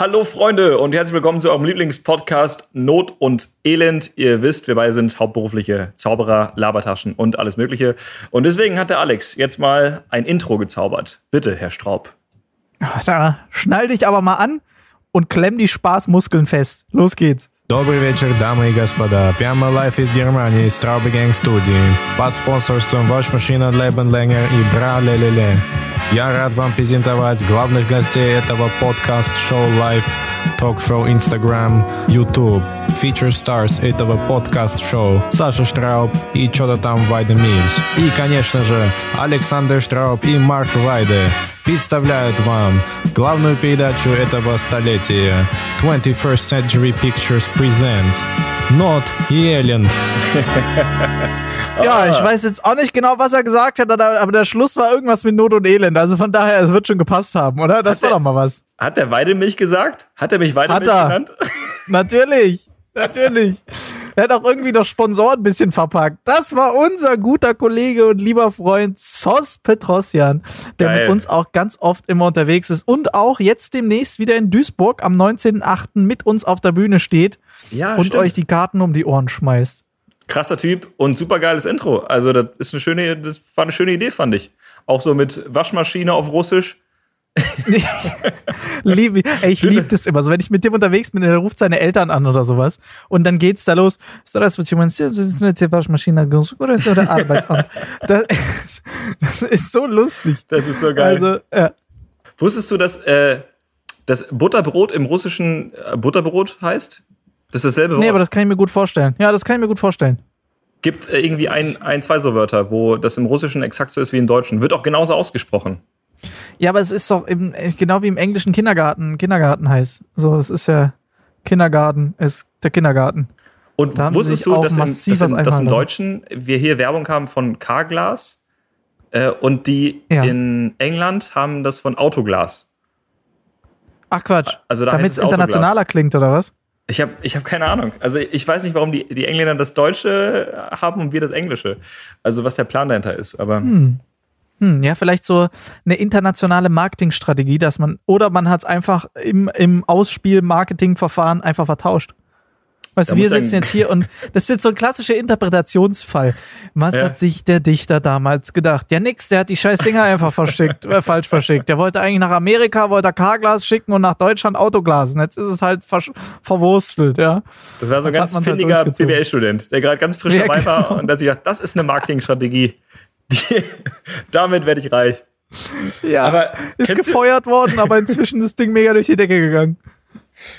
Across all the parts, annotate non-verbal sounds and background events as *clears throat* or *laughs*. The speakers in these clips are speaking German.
Hallo Freunde und herzlich willkommen zu eurem Lieblingspodcast Not und Elend. Ihr wisst, wir beide sind hauptberufliche Zauberer, Labertaschen und alles Mögliche. Und deswegen hat der Alex jetzt mal ein Intro gezaubert. Bitte, Herr Straub. Da schnall dich aber mal an und klemm die Spaßmuskeln fest. Los geht's. Добрый вечер, дамы и господа. Прямо live из Германии, Traubegang Студии. Под спонсорством Waschmaschine Leben länger и Бра Лелеле. Я рад вам презентовать главных гостей этого подкаст-шоу Live, ток-шоу Instagram, YouTube, feature stars этого подкаст-шоу Саша Штрауб и что-то там Вайде Мильс. И, конечно же, Александр Штрауб и Марк Вайде представляют вам главную передачу этого столетия. 21st Century Pictures Present Not Elend. *laughs* Ja, ich weiß jetzt auch nicht genau, was er gesagt hat, aber der Schluss war irgendwas mit Not und Elend. Also von daher, es wird schon gepasst haben, oder? Das Hat war der- doch mal was. Hat der Weidemilch gesagt? Hat er mich Weidemilch Hat er. genannt? *laughs* Natürlich, natürlich. Er hat auch irgendwie noch Sponsoren ein bisschen verpackt. Das war unser guter Kollege und lieber Freund Sos Petrosjan, der Geil. mit uns auch ganz oft immer unterwegs ist und auch jetzt demnächst wieder in Duisburg am 19.08. mit uns auf der Bühne steht ja, und stimmt. euch die Karten um die Ohren schmeißt. Krasser Typ und supergeiles Intro. Also, das ist eine schöne, das war eine schöne Idee, fand ich. Auch so mit Waschmaschine auf Russisch. *laughs* lieb, ey, ich liebe das immer. So, wenn ich mit dem unterwegs bin, der ruft seine Eltern an oder sowas. Und dann geht's da los. Das ist eine Waschmaschine oder Arbeitsamt. *laughs* Das, ist so lustig. Das ist so geil. Also, ja. Wusstest du, dass äh, das Butterbrot im Russischen äh, Butterbrot heißt? Das ist dasselbe Wort. Nee, aber das kann ich mir gut vorstellen. Ja, das kann ich mir gut vorstellen. gibt äh, irgendwie ein, ein, zwei so Wörter, wo das im Russischen exakt so ist wie im Deutschen. Wird auch genauso ausgesprochen. Ja, aber es ist doch im, genau wie im englischen Kindergarten, Kindergarten heißt. So, es ist ja Kindergarten, ist der Kindergarten. Und Da wusstest du, dass, im, dass, im, dass im. Deutschen wir hier Werbung haben von Carglass äh, und die Ja. in England haben das von Autoglas. Ach Quatsch. Also da Damit es es internationaler klingt, oder was? Ich habe ich hab keine Ahnung. Also ich weiß nicht, warum die, die Engländer das Deutsche haben und wir das Englische. Also was der Plan dahinter ist. Aber Hm, ja, vielleicht so eine internationale Marketingstrategie, dass man, oder man hat es einfach im, im Ausspiel-Marketing-Verfahren einfach vertauscht. Weißt Da du, wir sitzen jetzt hier und *laughs* das ist jetzt so ein klassischer Interpretationsfall. Was Ja. hat sich der Dichter damals gedacht? Ja, nix, der hat die scheiß Dinger einfach verschickt, äh, falsch verschickt. Der wollte eigentlich nach Amerika, wollte Carglas schicken und nach Deutschland Autoglas. Und jetzt ist es halt verwurstelt, ja. das war so ein ganz halt findiger durchgezogen. BWL-Student, der gerade ganz frisch Ja, dabei war genau. und der sich dachte, das ist eine Marketingstrategie. *laughs* Die, damit werde ich reich. Ja, Aber ist gefeuert worden, aber inzwischen ist das Ding mega durch die Decke gegangen.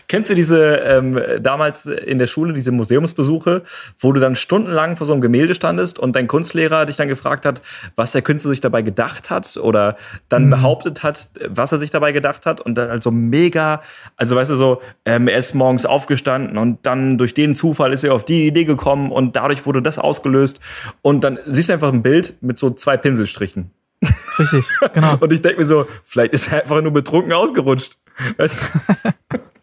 Kennst du diese ähm, damals in der Schule, diese Museumsbesuche, wo du dann stundenlang vor so einem Gemälde standest und dein Kunstlehrer dich dann gefragt hat, was der Künstler sich dabei gedacht hat oder dann Mhm. behauptet hat, was er sich dabei gedacht hat und dann halt so mega, also weißt du so, ähm, er ist morgens aufgestanden und dann durch den Zufall ist er auf die Idee gekommen und dadurch wurde das ausgelöst und dann siehst du einfach ein Bild mit so zwei Pinselstrichen. Richtig, genau. *laughs* Und ich denke mir so, vielleicht ist er einfach nur betrunken ausgerutscht. Weißt du? *laughs*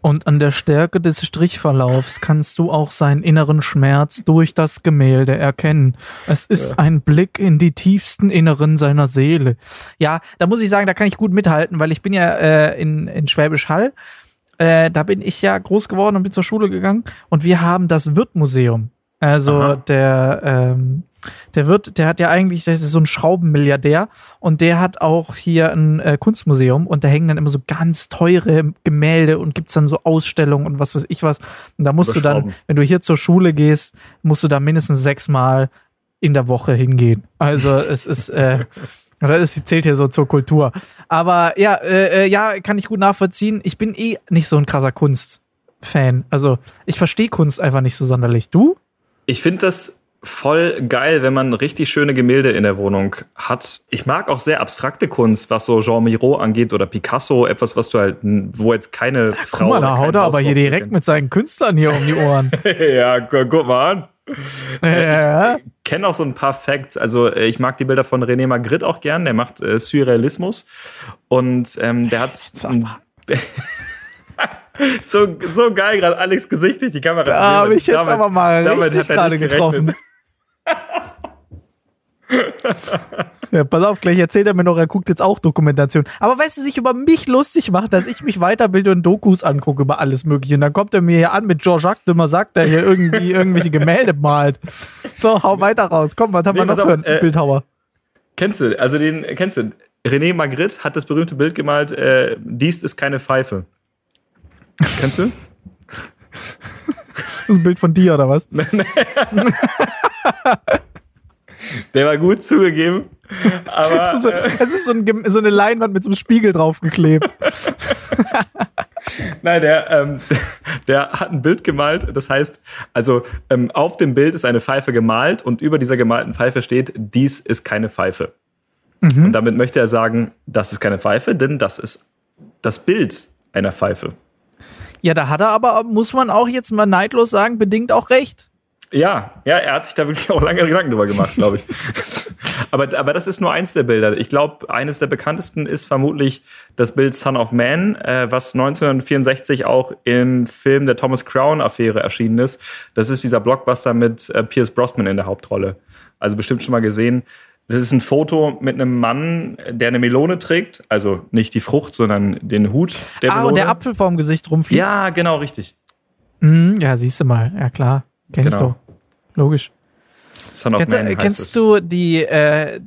Und an der Stärke des Strichverlaufs kannst du auch seinen inneren Schmerz durch das Gemälde erkennen. Es ist ein Blick in die tiefsten Inneren seiner Seele. Ja, da muss ich sagen, da kann ich gut mithalten, weil ich bin ja äh, in, in Schwäbisch Hall. Äh, da bin ich ja groß geworden und bin zur Schule gegangen. Und wir haben das Wirtmuseum. Also Aha. der, ähm, der Wirt, der hat ja eigentlich, das ist so ein Schraubenmilliardär und der hat auch hier ein äh, Kunstmuseum und da hängen dann immer so ganz teure Gemälde und gibt's dann so Ausstellungen und was weiß ich was. Und da musst du dann, wenn du hier zur Schule gehst, musst du da mindestens sechsmal in der Woche hingehen. Also es ist, äh, *laughs* das ist, zählt hier so zur Kultur. Aber ja, äh, äh, ja, kann ich gut nachvollziehen. Ich bin eh nicht so ein krasser Kunstfan. Also ich verstehe Kunst einfach nicht so sonderlich. Du? Ich finde das voll geil, wenn man richtig schöne Gemälde in der Wohnung hat. Ich mag auch sehr abstrakte Kunst, was so Jean Miro angeht oder Picasso, etwas, was du halt, wo jetzt keine Frau. Guck mal, da haut er aber hier direkt kennen. mit seinen Künstlern hier um die Ohren. *laughs* ja, gu guck mal an. ja. Ich kenne auch so ein paar Facts. Also äh, ich mag die Bilder von René Magritte auch gern. Der macht äh, Surrealismus und ähm, der hat *laughs* so so geil gerade Alex Gesicht durch die Kamera. Da habe ich jetzt Damit- aber mal richtig er gerade getroffen. *laughs* Ja, pass auf, gleich erzählt er mir noch, er guckt jetzt auch Dokumentation. Aber weißt du, sich über mich lustig macht, dass ich mich weiterbilde und Dokus angucke über alles Mögliche. Und dann kommt er mir hier an mit der immer sagt, der hier irgendwie *laughs* irgendwelche Gemälde malt. So, hau weiter raus. Komm, was haben Nee, wir noch für einen äh, Bildhauer? Kennst du, also den, kennst du, René Magritte hat das berühmte Bild gemalt, äh, dies ist keine Pfeife. Kennst du? *laughs* Das ist ein Bild von dir, oder was? Der war gut zugegeben. Aber Es *laughs* ist, so, es ist so, ein, so eine Leinwand mit so einem Spiegel draufgeklebt. *laughs* Nein, der, ähm, der hat ein Bild gemalt. Das heißt, also ähm, auf dem Bild ist eine Pfeife gemalt und über dieser gemalten Pfeife steht, dies ist keine Pfeife. Und damit möchte er sagen, das ist keine Pfeife, denn das ist das Bild einer Pfeife. Ja, da hat er aber, muss man auch jetzt mal neidlos sagen, bedingt auch recht. Ja, ja, er hat sich da wirklich auch lange Gedanken drüber gemacht, glaube ich. *laughs* aber, aber das ist nur eins der Bilder. Ich glaube, eines der bekanntesten ist vermutlich das Bild Son of Man, äh, was 1964 auch im Film der Thomas Crown-Affäre erschienen ist. Das ist dieser Blockbuster mit äh, Pierce Brosnan in der Hauptrolle. Also bestimmt schon mal gesehen. Das ist ein Foto mit einem Mann, der eine Melone trägt. Also nicht die Frucht, sondern den Hut der ah, Melone. und der Apfel vorm Gesicht rumfliegt. Ja, genau, richtig. Mhm, ja, siehst du mal. Ja, klar. Kenn ich Genau. doch. Logisch. Son of Kennst, Man kennst du die, äh,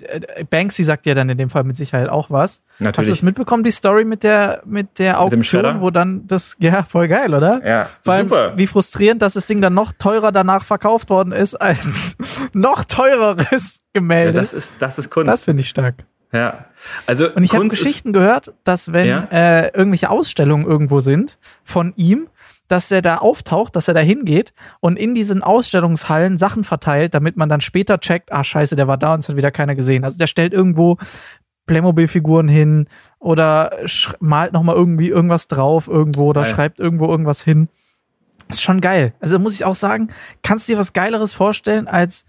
Banksy sagt ja dann in dem Fall mit Sicherheit auch was. Hast du Natürlich. das mitbekommen, die Story mit der, mit der Auktion, Shredder? wo dann das, ja, voll geil, oder? Ja, Vor allem, super. wie frustrierend, dass das Ding dann noch teurer danach verkauft worden ist als *laughs* noch teureres Ja, Gemälde. das ist, das ist Kunst. das finde ich stark. Ja. Also Und ich habe Geschichten gehört, dass wenn Ja? äh, irgendwelche Ausstellungen irgendwo sind von ihm, dass er da auftaucht, dass er da hingeht und in diesen Ausstellungshallen Sachen verteilt, damit man dann später checkt, ah scheiße, der war da und es hat wieder keiner gesehen. Also der stellt irgendwo Playmobil-Figuren hin oder malt nochmal irgendwie irgendwas drauf irgendwo oder Geil. schreibt irgendwo irgendwas hin. ist schon geil. Also muss ich auch sagen, kannst du dir was Geileres vorstellen, als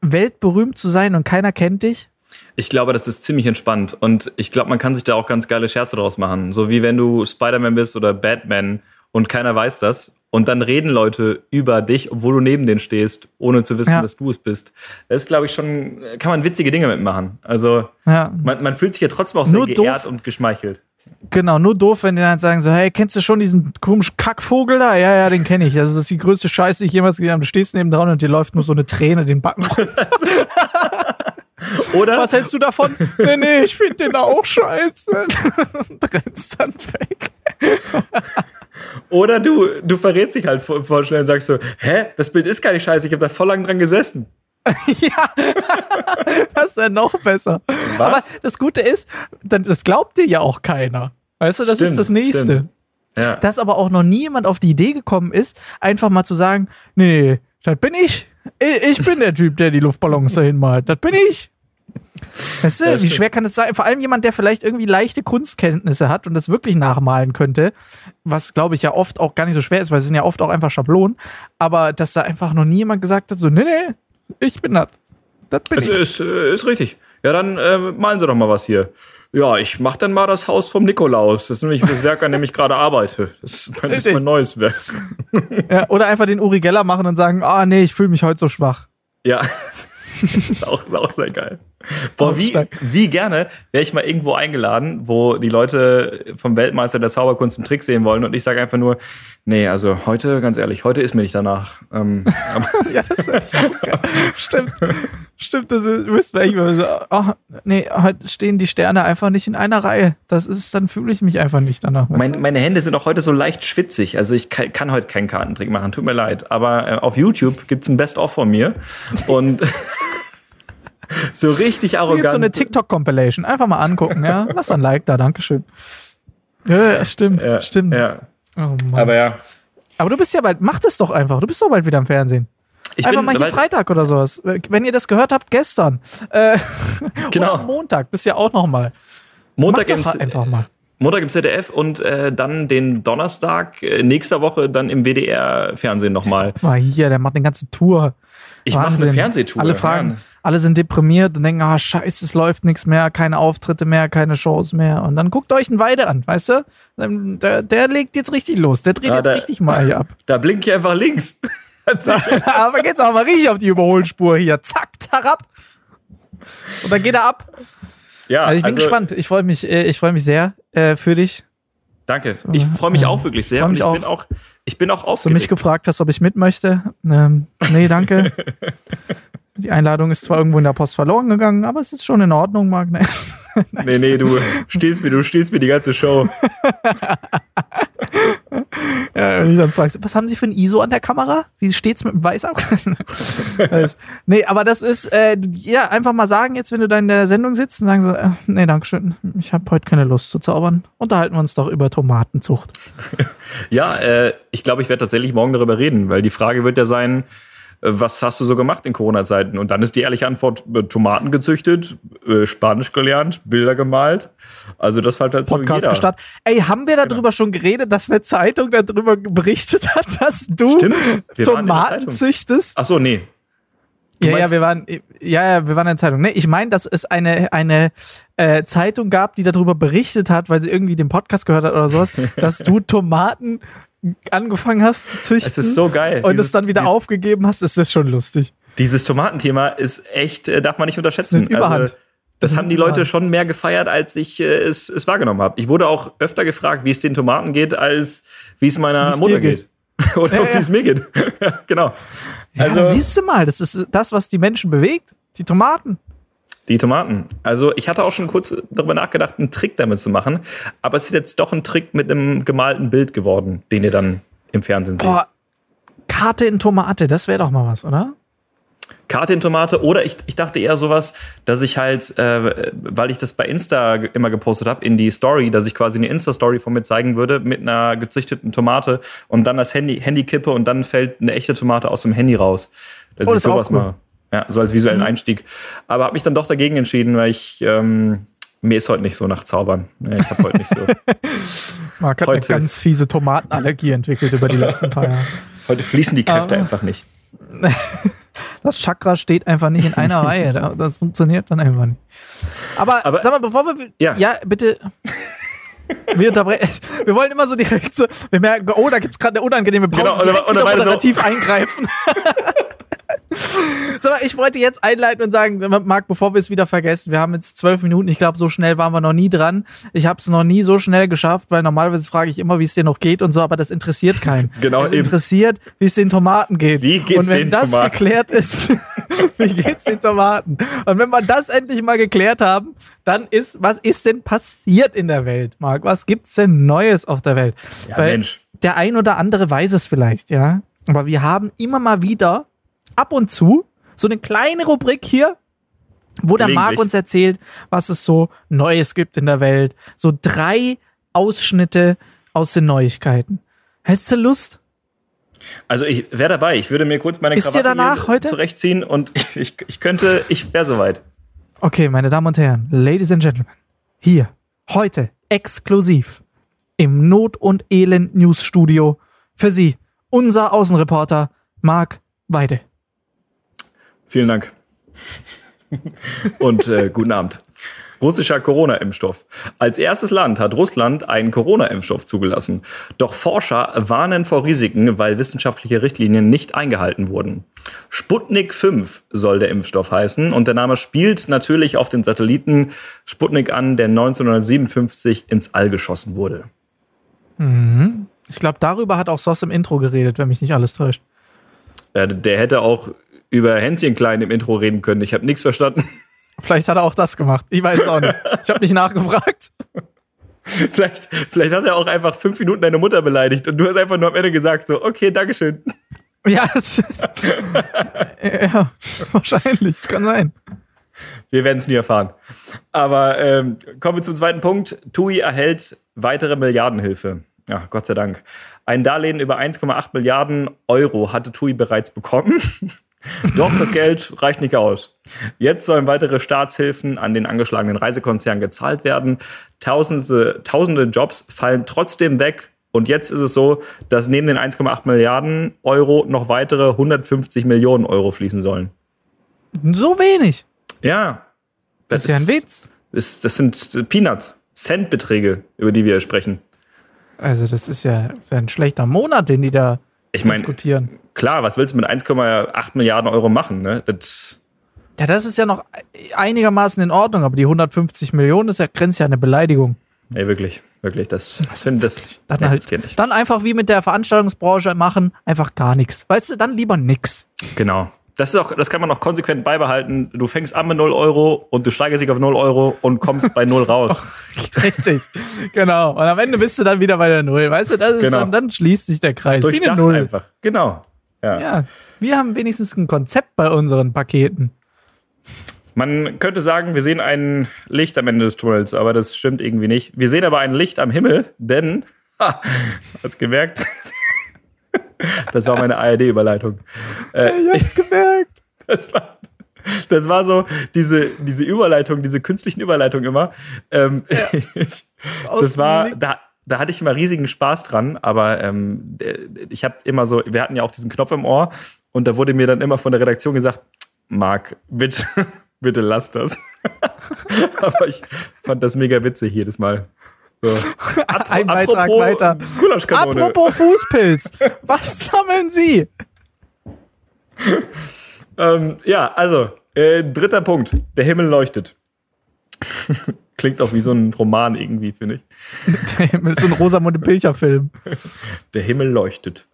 weltberühmt zu sein und keiner kennt dich? Ich glaube, das ist ziemlich entspannt. Und ich glaube, man kann sich da auch ganz geile Scherze draus machen. So wie wenn du Spider-Man bist oder Batman und keiner weiß das. Und dann reden Leute über dich, obwohl du neben denen stehst, ohne zu wissen, Ja. dass du es bist. Das ist, glaube ich, schon, kann man witzige Dinge mitmachen. Also Ja, man, man fühlt sich ja trotzdem auch sehr Nur geehrt doof. und geschmeichelt. Genau, nur doof, wenn die dann sagen so, hey, kennst du schon diesen komischen Kackvogel da? Ja, ja, den kenne ich. Das ist die größte Scheiße, die ich jemals gesehen habe. Du stehst neben dran und dir läuft nur so eine Träne den Backen runter. *laughs* Oder? Was hältst du davon? nee, nee, ich finde den auch scheiße. *laughs* und rennst dann weg. Oder du, du verrätst dich halt voll, schnell und sagst so, hä, das Bild ist gar nicht scheiße, ich habe da voll lang dran gesessen. *laughs* ja, das ist ja noch besser. Was? Aber das Gute ist, das glaubt dir ja auch keiner. Weißt du, das Stimmt, ist das Nächste. stimmt. Ja. Dass aber auch noch nie jemand auf die Idee gekommen ist, einfach mal zu sagen, nee, das bin ich. Ich ich bin der Typ, der die Luftballons dahin malt. Das bin ich. Weißt du, Ja, wie schwer kann es sein? Vor allem jemand, der vielleicht irgendwie leichte Kunstkenntnisse hat und das wirklich nachmalen könnte, was glaube ich ja oft auch gar nicht so schwer ist, weil es sind ja oft auch einfach Schablonen, aber dass da einfach noch nie jemand gesagt hat, so, nee, nee, ich bin das. Das bin Es ich. ist, äh, ist richtig. Ja, dann äh, malen Sie doch mal was hier. Ja, ich mach dann mal das Haus vom Nikolaus. Das ist nämlich das Werk, an dem ich gerade arbeite. Das ist mein, das ist mein neues Werk. Ja, oder einfach den Uri Geller machen und sagen, ah, nee, ich fühle mich heute so schwach. Ja, *laughs* das *laughs* ist auch, ist auch sehr geil. Boah, wie, wie gerne wäre ich mal irgendwo eingeladen, wo die Leute vom Weltmeister der Zauberkunst einen Trick sehen wollen und ich sage einfach nur, nee, also heute, ganz ehrlich, heute ist mir nicht danach. Ähm, *laughs* Ja, das ist auch geil. Stimmt. Stimmt, das müsste man echt mal so, ah, nee, heute stehen die Sterne einfach nicht in einer Reihe. Das ist, dann fühle ich mich einfach nicht danach. weißt Meine, Hände sind auch heute so leicht schwitzig. Also ich kann, kann heute keinen Kartentrick machen, tut mir leid. Aber äh, auf YouTube gibt's ein Best-of von mir. Und *laughs* *laughs* so richtig du? Es arrogant. gibt so eine TikTok-Compilation. Einfach mal angucken, ja. *laughs* Lass ein Like da, Dankeschön. Ja, stimmt, ja, stimmt. Ja. Oh. Aber Aber, ja. du bist ja bald, mach das doch einfach. Du bist doch bald wieder im Fernsehen. Ich einfach mal hier Freitag oder sowas. Wenn ihr das gehört habt, gestern. Äh, *laughs* Genau. Montag, bist ja auch noch mal. Montag Mach doch einfach mal. Montag im ZDF und äh, dann den Donnerstag äh, nächster Woche dann im WDR-Fernsehen nochmal. Mal hier, der macht eine ganze Tour. Ich mache eine. Fernsehtour. Alle fragen, Ja. alle sind deprimiert und denken, ah, scheiße, es läuft nichts mehr, keine Auftritte mehr, keine Shows mehr. Und dann guckt euch einen Weide an, weißt du? Der, der legt jetzt richtig los, der dreht Ja, jetzt der- richtig mal hier ab. *laughs* Da blink ich einfach links. *laughs* Aber geht's auch mal richtig auf die Überholspur hier. Zack, tarab. Und dann geht er ab. Ja, Also ich bin gespannt. Ich freue mich, äh, ich freue mich sehr äh, für dich. Danke. Ich freue mich ja. auch wirklich sehr. Mich ich auch. bin auch, ich bin auch Dass du mich gefragt hast, ob ich mit möchte. Ähm, nee, danke. *laughs* Die Einladung ist zwar irgendwo in der Post verloren gegangen, aber es ist schon in Ordnung, Marc. Nee. *laughs* Nee, nee, du *laughs* stiehlst mir, du stiehlst mir die ganze Show. Ja, und ich dann fragst, was haben Sie für ein ISO an der Kamera? Wie steht's mit dem Weiß ab? *laughs* Das- nee, aber das ist, äh, ja, einfach mal sagen, jetzt, wenn du da in der Sendung sitzt und sagen so, äh, nee, Dankeschön, ich habe heute keine Lust zu zaubern. Unterhalten wir uns doch über Tomatenzucht. *laughs* Ja, äh, ich glaube, ich werde tatsächlich morgen darüber reden, weil die Frage wird ja sein, was hast du so gemacht in Corona-Zeiten? Und dann ist die ehrliche Antwort, äh, Tomaten gezüchtet, äh, Spanisch gelernt, Bilder gemalt. Also das fällt halt so Podcast gestartet. Ey, haben wir darüber schon geredet, dass eine Zeitung darüber berichtet hat, *laughs* dass du Stimmt. Tomaten züchtest? Ach so, nee. Du Ja, ja, wir waren, ja, ja, wir waren in der Zeitung. Nee, ich meine, dass es eine, eine äh, Zeitung gab, die darüber berichtet hat, weil sie irgendwie den Podcast gehört hat oder sowas, *laughs* dass du Tomaten angefangen hast zu züchten Es ist so geil. und Dieses- es dann wieder dieses- aufgegeben hast, ist das schon lustig. Dieses Tomatenthema ist echt, äh, darf man nicht unterschätzen. Nimmt Überhand. Also, das haben die Leute schon mehr gefeiert, als ich äh, es, es wahrgenommen habe. Ich wurde auch öfter gefragt, wie es den Tomaten geht, als wie es meiner Wie es Mutter geht. *laughs* Oder Ja, wie ja. es mir geht. *laughs* genau. Also siehst du mal, das ist das, was die Menschen bewegt. Die Tomaten. Die Tomaten. Also ich hatte auch schon kurz darüber nachgedacht, einen Trick damit zu machen. Aber es ist jetzt doch ein Trick mit einem gemalten Bild geworden, den ihr dann im Fernsehen seht. Boah, Karte in Tomate, das wäre doch mal was, oder? Karte in Tomate oder ich, ich dachte eher sowas, dass ich halt, äh, weil ich das bei Insta immer gepostet habe, in die Story, dass ich quasi eine Insta-Story von mir zeigen würde mit einer gezüchteten Tomate und dann das Handy, Handy kippe und dann fällt eine echte Tomate aus dem Handy raus. Dass Oh, ich das ist auch sowas cool. Mal, ja, so als visuellen Einstieg. Aber habe mich dann doch dagegen entschieden, weil ich, ähm, mir ist heute nicht so nach Zaubern. Ich habe heute nicht so. *laughs* Marc hat Heute. eine ganz fiese Tomatenallergie entwickelt über die letzten paar Jahre. Heute fließen die Kräfte Aber- einfach nicht. *laughs* Das Chakra steht einfach nicht in einer *laughs* Reihe. Da- Das funktioniert dann einfach nicht. Aber, Aber- sag mal, bevor wir. Ja. ja bitte. Wir, unterbrechen. wir wollen immer so direkt so. Wir merken, oh, da gibt es gerade eine unangenehme Pause. Genau, und wieder dann beide so- eingreifen. Mal, ich wollte jetzt einleiten und sagen, Marc, bevor wir es wieder vergessen, wir haben jetzt zwölf Minuten. Ich glaube, so schnell waren wir noch nie dran. Ich habe es noch nie so schnell geschafft, weil normalerweise frage ich immer, wie es dir noch geht und so, aber das interessiert keinen. *laughs* Genau, es eben. interessiert, wie es den Tomaten geht. Wie geht's und wenn das Tomaten? geklärt ist, *laughs* wie geht's den Tomaten? Und wenn wir das endlich mal geklärt haben, dann ist, was ist denn passiert in der Welt, Marc? Was gibt's denn Neues auf der Welt? Ja, Weil Mensch. Der ein oder andere weiß es vielleicht, ja. Aber wir haben immer mal wieder ab und zu so eine kleine Rubrik hier, wo der Marc uns erzählt, was es so Neues gibt in der Welt. So drei Ausschnitte aus den Neuigkeiten. Hättest du Lust? Also ich wäre dabei. Ich würde mir kurz meine Ist dir Krawatte danach hier heute? zurechtziehen und ich, *laughs* ich, ich könnte, ich wäre soweit. Okay, meine Damen und Herren, Ladies and Gentlemen, hier, heute, exklusiv, im Not- und Elend-News-Studio, für Sie, unser Außenreporter, Marc Weide. Vielen Dank. Und äh, guten Abend. Russischer Corona-Impfstoff. Als erstes Land hat Russland einen Corona-Impfstoff zugelassen. Doch Forscher warnen vor Risiken, weil wissenschaftliche Richtlinien nicht eingehalten wurden. Sputnik 5 soll der Impfstoff heißen und der Name spielt natürlich auf den Satelliten Sputnik an, der 1957 ins All geschossen wurde. Ich glaube, darüber hat auch Sos im Intro geredet, wenn mich nicht alles täuscht. Äh, der hätte auch über Hänschen Klein im Intro reden können. Ich habe nichts verstanden. Vielleicht hat er auch das gemacht. Ich weiß es auch nicht. Ich habe nicht nachgefragt. *laughs* Vielleicht, vielleicht hat er auch einfach fünf Minuten deine Mutter beleidigt und du hast einfach nur am Ende gesagt, so, okay, Dankeschön. Ja, es ist, *laughs* ja wahrscheinlich. Das kann sein. Wir werden es nie erfahren. Aber ähm, kommen wir zum zweiten Punkt. TUI erhält weitere Milliardenhilfe. Ja, Gott sei Dank. Ein Darlehen über 1,8 Milliarden Euro hatte TUI bereits bekommen. *laughs* Doch das Geld reicht nicht aus. Jetzt sollen weitere Staatshilfen an den angeschlagenen Reisekonzern gezahlt werden. Tausende, tausende Jobs fallen trotzdem weg. Und jetzt ist es so, dass neben den 1,8 Milliarden Euro noch weitere 150 Millionen Euro fließen sollen. So wenig. Ja. Das ist ja ein Witz. ist, das sind Peanuts, Centbeträge, über die wir sprechen. Also, das ist ja, das ist ja ein schlechter Monat, den die da Ich meine, diskutieren. Klar, was willst du mit 1,8 Milliarden Euro machen? Ne? Das, Ja, das ist ja noch einigermaßen in Ordnung, aber die 150 Millionen ist ja grenzt ja eine Beleidigung. Nee, wirklich, wirklich. Das, das finde das, *laughs* Dann nee, halt, das dann einfach wie mit der Veranstaltungsbranche machen, einfach gar nichts. Weißt du, dann lieber nix. Genau. Das, ist auch, das kann man auch konsequent beibehalten. Du fängst an mit 0 Euro und du steigerst dich auf 0 Euro und kommst bei 0 raus. *laughs* Richtig, genau. Und am Ende bist du dann wieder bei der Null. Weißt du, das ist Genau. dann, dann schließt sich der Kreis. Wie eine Durchdacht Null. einfach. Genau. Ja. Ja, wir haben wenigstens ein Konzept bei unseren Paketen. Man könnte sagen, wir sehen ein Licht am Ende des Tunnels, aber das stimmt irgendwie nicht. Wir sehen aber ein Licht am Himmel, denn, *laughs* ha, hast gemerkt? *laughs* Das war meine ARD-Überleitung. Äh, Ich hab's gemerkt. *laughs* Das war, das war so diese, diese Überleitung, diese künstlichen Überleitungen immer. Ähm, Aus das war, da, da hatte ich immer riesigen Spaß dran, aber ähm, ich habe immer so, wir hatten ja auch diesen Knopf im Ohr und da wurde mir dann immer von der Redaktion gesagt, Marc, bitte, *laughs* bitte lass das. *laughs* aber ich fand das mega witzig jedes Mal. So. *laughs* Ein Beitrag weiter. Apropos Fußpilz. Was sammeln Sie? Ähm, ja, also, äh, dritter Punkt. Der Himmel leuchtet. *laughs* Klingt auch wie so ein Roman irgendwie, finde ich. Der Himmel ist so ein Rosamunde Pilcher-Film. Der Himmel leuchtet.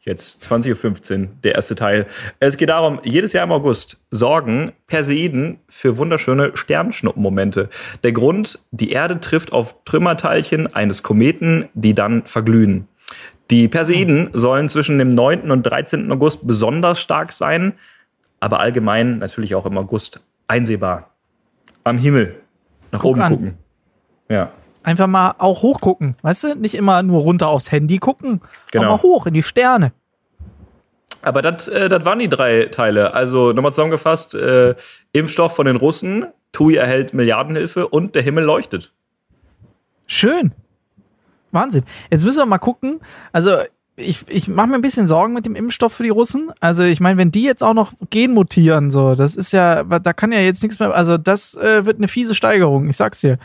Jetzt 20.15 Uhr, der erste Teil. Es geht darum, jedes Jahr im August sorgen Perseiden für wunderschöne Sternschnuppenmomente. Der Grund, die Erde trifft auf Trümmerteilchen eines Kometen, die dann verglühen. Die Perseiden sollen zwischen dem 9. und 13. August besonders stark sein, aber allgemein natürlich auch im August einsehbar. Am Himmel. Nach Guck oben an. gucken. Ja. Einfach mal auch hochgucken. Weißt du, nicht immer nur runter aufs Handy gucken. Genau. Auch mal hoch in die Sterne. Aber das äh, waren die drei Teile. Also nochmal zusammengefasst: äh, Impfstoff von den Russen, TUI erhält Milliardenhilfe und der Himmel leuchtet. Schön. Wahnsinn. Jetzt müssen wir mal gucken. Also, ich, ich mache mir ein bisschen Sorgen mit dem Impfstoff für die Russen. Also, ich meine, wenn die jetzt auch noch genmutieren, so, das ist ja, da kann ja jetzt nichts mehr, also das äh, wird eine fiese Steigerung, ich sag's dir.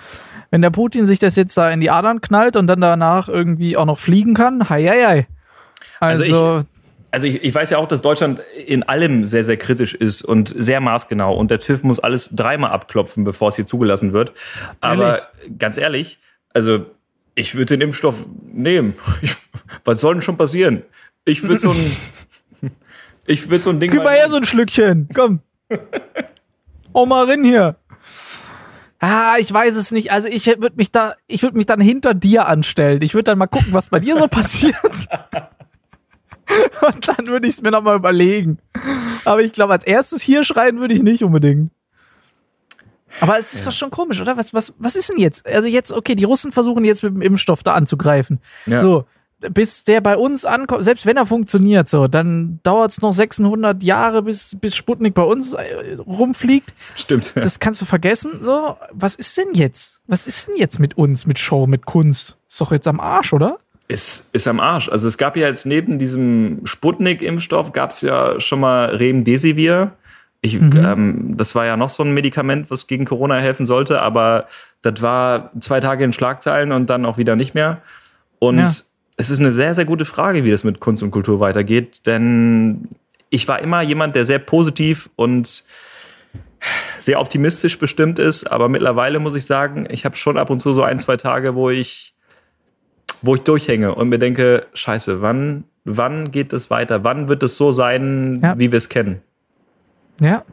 Wenn der Putin sich das jetzt da in die Adern knallt und dann danach irgendwie auch noch fliegen kann, hei, hei, hei. Also, Also Also ich, ich weiß ja auch, dass Deutschland in allem sehr, sehr kritisch ist und sehr maßgenau. Und der TÜV muss alles dreimal abklopfen, bevor es hier zugelassen wird. Aber ganz ehrlich, also ich würde den Impfstoff nehmen. Ich, was soll denn schon passieren? Ich würde so ein, *laughs* ich würde so ein Ding. gib mal her so ein Schlückchen, komm. *laughs* Hau mal rein hier. Ah, ich weiß es nicht. Also ich würde mich da, ich würde mich dann hinter dir anstellen. Ich würde dann mal gucken, was bei dir so passiert. *laughs* Und dann würde ich es mir nochmal überlegen. Aber ich glaube, als erstes hier schreien würde ich nicht unbedingt. Aber es ist doch schon komisch, oder? Was, was, was ist denn jetzt? Also jetzt, okay, die Russen versuchen jetzt mit dem Impfstoff da anzugreifen. Ja. So, bis der bei uns ankommt, selbst wenn er funktioniert, so, dann dauert es noch 600 Jahre, bis, bis Sputnik bei uns äh, rumfliegt. Stimmt. Das kannst du vergessen. So, was ist denn jetzt? Was ist denn jetzt mit uns, mit Show, mit Kunst? Ist doch jetzt am Arsch, oder? Ist, ist am Arsch. Also es gab ja jetzt neben diesem Sputnik-Impfstoff gab es ja schon mal Remdesivir. Ich, ähm, das war ja noch so ein Medikament, was gegen Corona helfen sollte, aber das war zwei Tage in Schlagzeilen und dann auch wieder nicht mehr. Und Ja. es ist eine sehr, sehr gute Frage, wie das mit Kunst und Kultur weitergeht, denn ich war immer jemand, der sehr positiv und sehr optimistisch bestimmt ist, aber mittlerweile muss ich sagen, ich habe schon ab und zu so ein, zwei Tage, wo ich wo ich durchhänge und mir denke, scheiße, wann, wann geht es weiter? Wann wird es so sein, Ja. wie wir es kennen? Ja.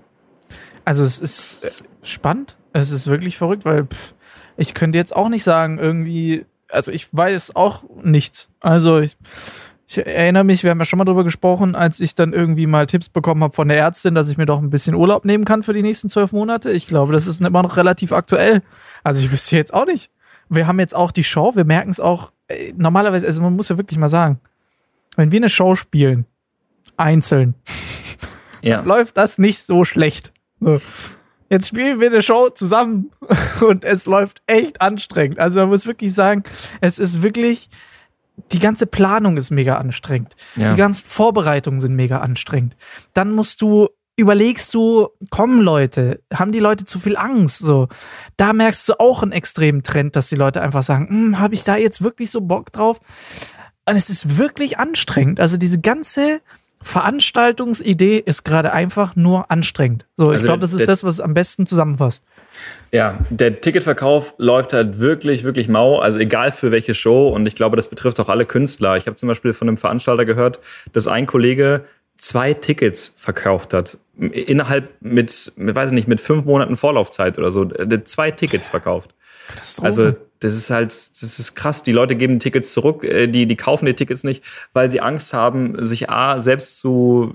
Also es ist äh, spannend. Es ist wirklich verrückt, weil pff, ich könnte jetzt auch nicht sagen, irgendwie, also ich weiß auch nichts. Also ich, ich erinnere mich, wir haben ja schon mal drüber gesprochen, als ich dann irgendwie mal Tipps bekommen habe von der Ärztin, dass ich mir doch ein bisschen Urlaub nehmen kann für die nächsten zwölf Monate. Ich glaube, das ist immer noch relativ aktuell. Also ich wüsste jetzt auch nicht. Wir haben jetzt auch die Show, wir merken es auch, äh, normalerweise, also man muss ja wirklich mal sagen, wenn wir eine Show spielen, einzeln, Ja. läuft das nicht so schlecht. So. Jetzt spielen wir eine Show zusammen *laughs* und es läuft echt anstrengend. Also man muss wirklich sagen, es ist wirklich, die ganze Planung ist mega anstrengend. Ja. Die ganzen Vorbereitungen sind mega anstrengend. Dann musst du, überlegst du, kommen Leute, haben die Leute zu viel Angst? So, da merkst du auch einen extremen Trend, dass die Leute einfach sagen, hm, habe ich da jetzt wirklich so Bock drauf? Und es ist wirklich anstrengend. Also diese ganze Veranstaltungsidee ist gerade einfach nur anstrengend. So, ich Also glaube, das ist der- das, was am besten zusammenfasst. Ja, der Ticketverkauf läuft halt wirklich, wirklich mau. Also egal für welche Show. Und ich glaube, das betrifft auch alle Künstler. Ich habe zum Beispiel von einem Veranstalter gehört, dass ein Kollege zwei Tickets verkauft hat. Innerhalb mit, weiß ich nicht, mit fünf Monaten Vorlaufzeit oder so. Zwei Tickets verkauft. Katastrophe. Also das ist halt, das ist krass. Die Leute geben Tickets zurück, äh, die, die kaufen die Tickets nicht, weil sie Angst haben, sich A, selbst zu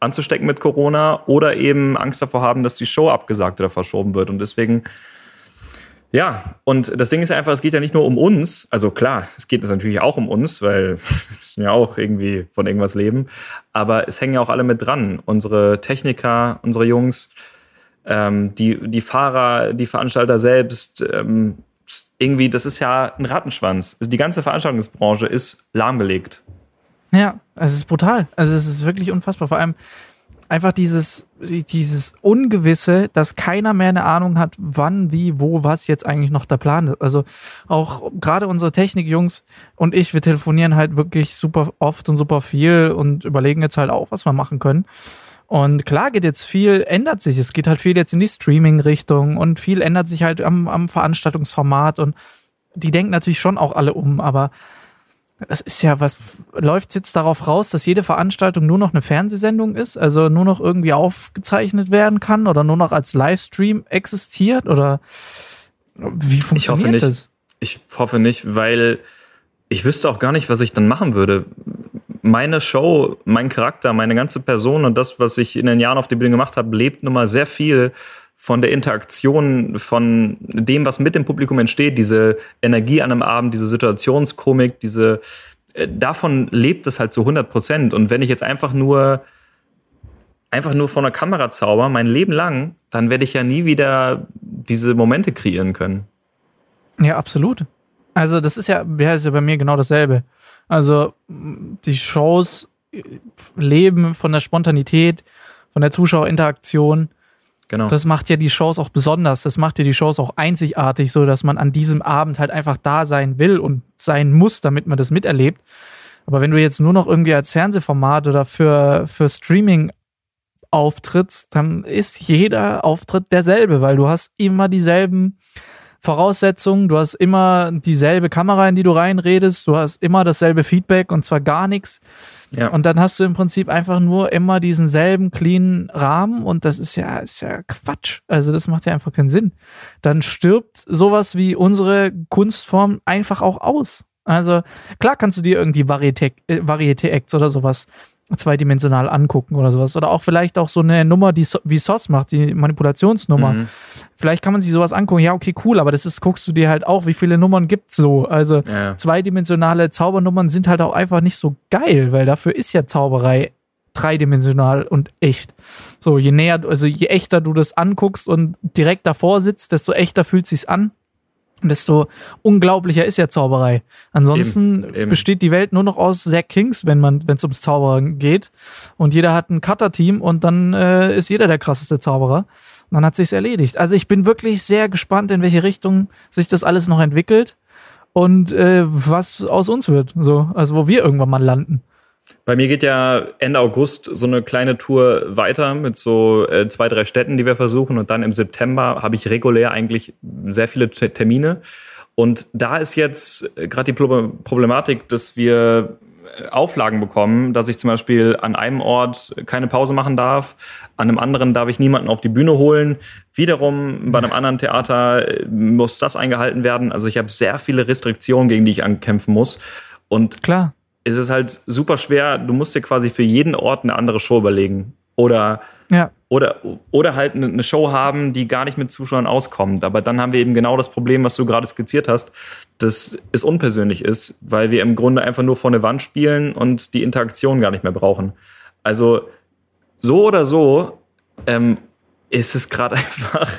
anzustecken mit Corona oder eben Angst davor haben, dass die Show abgesagt oder verschoben wird. Und deswegen, ja, und das Ding ist einfach, es geht ja nicht nur um uns. Also klar, es geht natürlich auch um uns, weil wir *laughs* müssen ja auch irgendwie von irgendwas leben. Aber es hängen ja auch alle mit dran. Unsere Techniker, unsere Jungs, ähm, die, die Fahrer, die Veranstalter selbst, ähm, irgendwie, das ist ja ein Rattenschwanz. Also die ganze Veranstaltungsbranche ist lahmgelegt. Ja, es ist brutal. Also es ist wirklich unfassbar. Vor allem einfach dieses, dieses Ungewisse, dass keiner mehr eine Ahnung hat, wann, wie, wo, was jetzt eigentlich noch der Plan ist. Also auch gerade unsere Technikjungs und ich, wir telefonieren halt wirklich super oft und super viel und überlegen jetzt halt auch, was wir machen können. Und klar geht jetzt viel, ändert sich. Es geht halt viel jetzt in die Streaming-Richtung und viel ändert sich halt am, am Veranstaltungsformat und die denken natürlich schon auch alle um, aber das ist ja, was läuft jetzt darauf raus, dass jede Veranstaltung nur noch eine Fernsehsendung ist, also nur noch irgendwie aufgezeichnet werden kann oder nur noch als Livestream existiert oder wie funktioniert nicht. das? Ich hoffe nicht, weil ich wüsste auch gar nicht, was ich dann machen würde. Meine Show, mein Charakter, meine ganze Person und das, was ich in den Jahren auf der Bühne gemacht habe, lebt nun mal sehr viel von der Interaktion, von dem, was mit dem Publikum entsteht, diese Energie an einem Abend, diese Situationskomik, diese, äh, davon lebt es halt zu 100 Prozent. Und wenn ich jetzt einfach nur, einfach nur vor einer Kamera zauber, mein Leben lang, dann werde ich ja nie wieder diese Momente kreieren können. Ja, absolut. Also das ist ja, ja, ist ja bei mir genau dasselbe. Also die Shows leben von der Spontanität, von der Zuschauerinteraktion. Genau. Das macht ja die Shows auch besonders. Das macht ja die Shows auch einzigartig, so dass man an diesem Abend halt einfach da sein will und sein muss, damit man das miterlebt. Aber wenn du jetzt nur noch irgendwie als Fernsehformat oder für, für Streaming auftrittst, dann ist jeder Auftritt derselbe, weil du hast immer dieselben Voraussetzungen, du hast immer dieselbe Kamera, in die du reinredest, du hast immer dasselbe Feedback und zwar gar nichts. ja. Und dann hast du im Prinzip einfach nur immer diesen selben cleanen Rahmen und das ist ja, ist ja Quatsch. Also das macht ja einfach keinen Sinn. Dann stirbt sowas wie unsere Kunstform einfach auch aus. Also klar kannst du dir irgendwie Varieté- äh, Varieté-Acts oder sowas zweidimensional angucken oder sowas. Oder auch vielleicht auch so eine Nummer, die so, wie SOS macht, die Manipulationsnummer. Mhm. Vielleicht kann man sich sowas angucken. Ja, okay, cool, aber das ist, guckst du dir halt auch, wie viele Nummern gibt's so. Also Ja. zweidimensionale Zaubernummern sind halt auch einfach nicht so geil, weil dafür ist ja Zauberei dreidimensional und echt. So, je näher, also je echter du das anguckst und direkt davor sitzt, desto echter fühlt sich's an. Desto unglaublicher ist ja Zauberei. Ansonsten Eben, eben. besteht die Welt nur noch aus Zack Kings, wenn man, wenn es ums Zaubern geht. Und jeder hat ein Cutter-Team und dann äh, ist jeder der krasseste Zauberer. Und dann hat sich's erledigt. Also ich bin wirklich sehr gespannt, in welche Richtung sich das alles noch entwickelt und äh, was aus uns wird. So, also wo wir irgendwann mal landen. Bei mir geht ja Ende August so eine kleine Tour weiter mit so äh, zwei, drei Städten, die wir versuchen. Und dann im September habe ich regulär eigentlich sehr viele Termine. Und da ist jetzt gerade die Pro Problematik, dass wir äh, Auflagen bekommen, dass ich zum Beispiel an einem Ort keine Pause machen darf, an einem anderen darf ich niemanden auf die Bühne holen. Wiederum bei einem anderen Theater äh, muss das eingehalten werden. Also ich habe sehr viele Restriktionen, gegen die ich ankämpfen muss. Und Klar. Es ist halt super schwer. Du musst dir quasi für jeden Ort eine andere Show überlegen. Oder, Ja. oder, oder halt eine Show haben, die gar nicht mit Zuschauern auskommt. Aber dann haben wir eben genau das Problem, was du gerade skizziert hast, dass es unpersönlich ist, weil wir im Grunde einfach nur vor eine Wand spielen und die Interaktion gar nicht mehr brauchen. Also so oder so ähm, ist es gerade *laughs* einfach,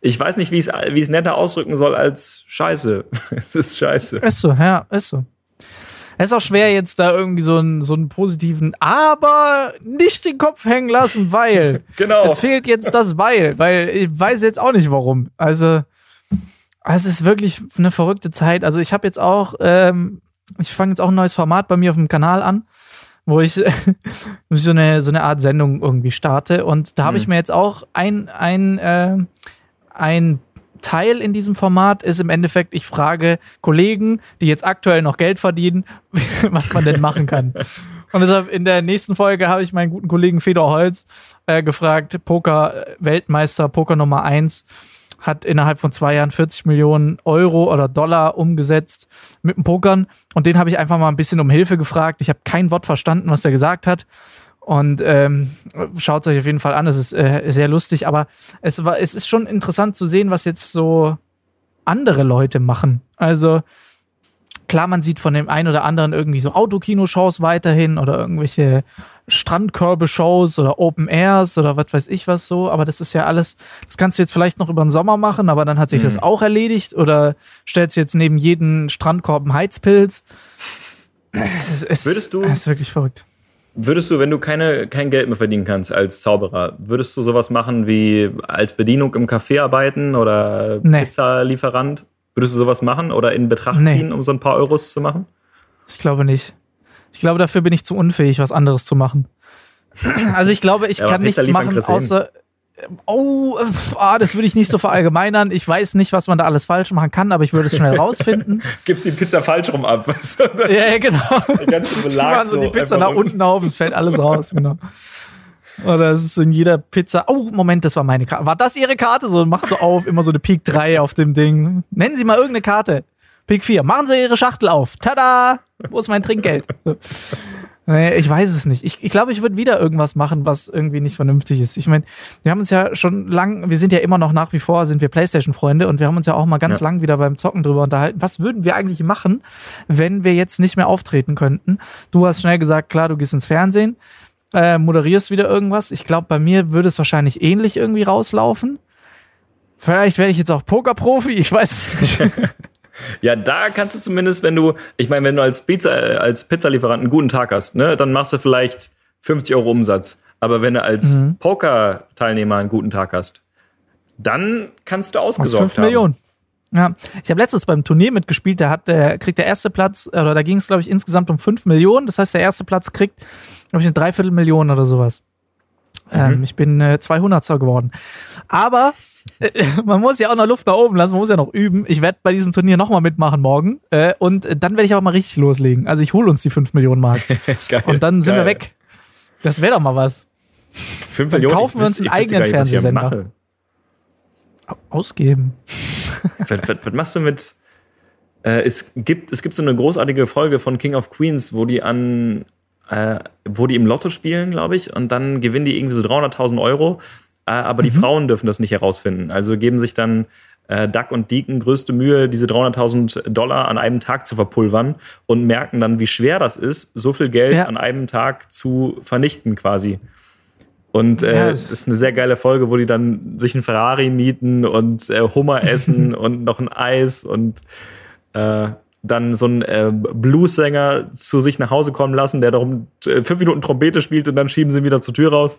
ich weiß nicht, wie ich es wie ich es netter ausdrücken soll als Scheiße. *laughs* es ist Scheiße. Ist so, ja, ist so. Es ist auch schwer, jetzt da irgendwie so einen, so einen positiven, aber nicht den Kopf hängen lassen, weil. *laughs* Genau. Es fehlt jetzt das Weil, weil ich weiß jetzt auch nicht warum. Also, es ist wirklich eine verrückte Zeit. Also, ich habe jetzt auch, ähm, ich fange jetzt auch ein neues Format bei mir auf dem Kanal an, wo ich *laughs* so eine, so eine Art Sendung irgendwie starte. Und da habe Mhm. ich mir jetzt auch ein, ein, äh, ein Teil in diesem Format ist im Endeffekt, ich frage Kollegen, die jetzt aktuell noch Geld verdienen, *laughs* was man denn machen kann. Und deshalb in der nächsten Folge habe ich meinen guten Kollegen Fedor Holz äh, gefragt, Poker-Weltmeister, Poker Nummer eins hat innerhalb von zwei Jahren 40 Millionen Euro oder Dollar umgesetzt mit dem Pokern. Und den habe ich einfach mal ein bisschen um Hilfe gefragt. Ich habe kein Wort verstanden, was er gesagt hat. Und ähm, schaut euch auf jeden Fall an. Es ist äh, sehr lustig, aber es war, es ist schon interessant zu sehen, was jetzt so andere Leute machen. Also klar, man sieht von dem einen oder anderen irgendwie so Autokino-Shows weiterhin oder irgendwelche Strandkörbe-Shows oder Open Airs oder was weiß ich was so, aber das ist ja alles, das kannst du jetzt vielleicht noch über den Sommer machen, aber dann hat sich das auch erledigt oder stellst jetzt neben jeden Strandkorb einen Heizpilz. Es ist, es, Würdest du- Es ist wirklich verrückt. Würdest du, wenn du keine, kein Geld mehr verdienen kannst als Zauberer, würdest du sowas machen wie als Bedienung im Café arbeiten oder Nee. Pizzalieferant? Würdest du sowas machen oder in Betracht Nee. ziehen, um so ein paar Euros zu machen? Ich glaube nicht. Ich glaube, dafür bin ich zu unfähig, was anderes zu machen. *clears throat* Also ich glaube, ich Ja, kann nichts machen, außer. Oh, pf, ah, das würde ich nicht so verallgemeinern. Ich weiß nicht, was man da alles falsch machen kann, aber ich würde es schnell *laughs* rausfinden. Gibst die Pizza falsch rum ab. Weißt du? *laughs* ja, ja, genau. Der ganze Die Belag so die Pizza nach unten auf und fällt alles raus, genau. Oder es ist in jeder Pizza. Oh, Moment, das war meine Karte. War das Ihre Karte? So, machst du auf, immer so eine Pik 3 auf dem Ding. Nennen Sie mal irgendeine Karte. Pik 4. Machen Sie Ihre Schachtel auf. Tada! Wo ist mein Trinkgeld? Nee, ich weiß es nicht. Ich, ich glaube, ich würde wieder irgendwas machen, was irgendwie nicht vernünftig ist. Ich meine, wir haben uns ja schon lang, wir sind ja immer noch nach wie vor, sind wir Playstation-Freunde und wir haben uns ja auch mal ganz Ja. lang wieder beim Zocken drüber unterhalten. Was würden wir eigentlich machen, wenn wir jetzt nicht mehr auftreten könnten? Du hast schnell gesagt, klar, du gehst ins Fernsehen, äh, moderierst wieder irgendwas. Ich glaube, bei mir würde es wahrscheinlich ähnlich irgendwie rauslaufen. Vielleicht werde ich jetzt auch Pokerprofi, ich weiß es nicht. *laughs* Ja, da kannst du zumindest, wenn du, ich meine, wenn du als Pizza, als Pizzalieferant einen guten Tag hast, ne, dann machst du vielleicht 50 Euro Umsatz. Aber wenn du als Mhm. Poker-Teilnehmer einen guten Tag hast, dann kannst du Aus ausgesorgt 5 haben. Millionen. Ja, ich habe letztens beim Turnier mitgespielt, der hat, der kriegt der erste Platz, oder da ging es, glaube ich, insgesamt um 5 Millionen. Das heißt, der erste Platz kriegt, glaube ich, eine Dreiviertelmillion oder sowas. Ähm, ich bin äh, 200er geworden. Aber äh, *laughs* man muss ja auch noch Luft nach oben lassen, man muss ja noch üben. Ich werde bei diesem Turnier nochmal mitmachen morgen. Äh, und dann werde ich auch mal richtig loslegen. Also ich hole uns die 5 Millionen Mark. *laughs* Geil, Und dann sind geil. wir weg. Das wäre doch mal was. 5 Dann Millionen. kaufen wir uns einen eigenen nicht, Fernsehsender. Ausgeben. was, was, was machst du mit. Äh, es, gibt, es gibt so eine großartige Folge von King of Queens, wo die an. Äh, wo die im Lotto spielen, glaube ich, und dann gewinnen die irgendwie so 300.000 Euro. Äh, aber die Frauen dürfen das nicht herausfinden. Also geben sich dann äh, Duck und Deacon größte Mühe, diese 300.000 Dollar an einem Tag zu verpulvern und merken dann, wie schwer das ist, so viel Geld Ja. an einem Tag zu vernichten quasi. Und äh, es- es ist eine sehr geile Folge, wo die dann sich einen Ferrari mieten und äh, Hummer essen *laughs* und noch ein Eis und äh, dann so einen äh, Blues-Sänger zu sich nach Hause kommen lassen, der darum äh, fünf Minuten Trompete spielt und dann schieben sie ihn wieder zur Tür raus.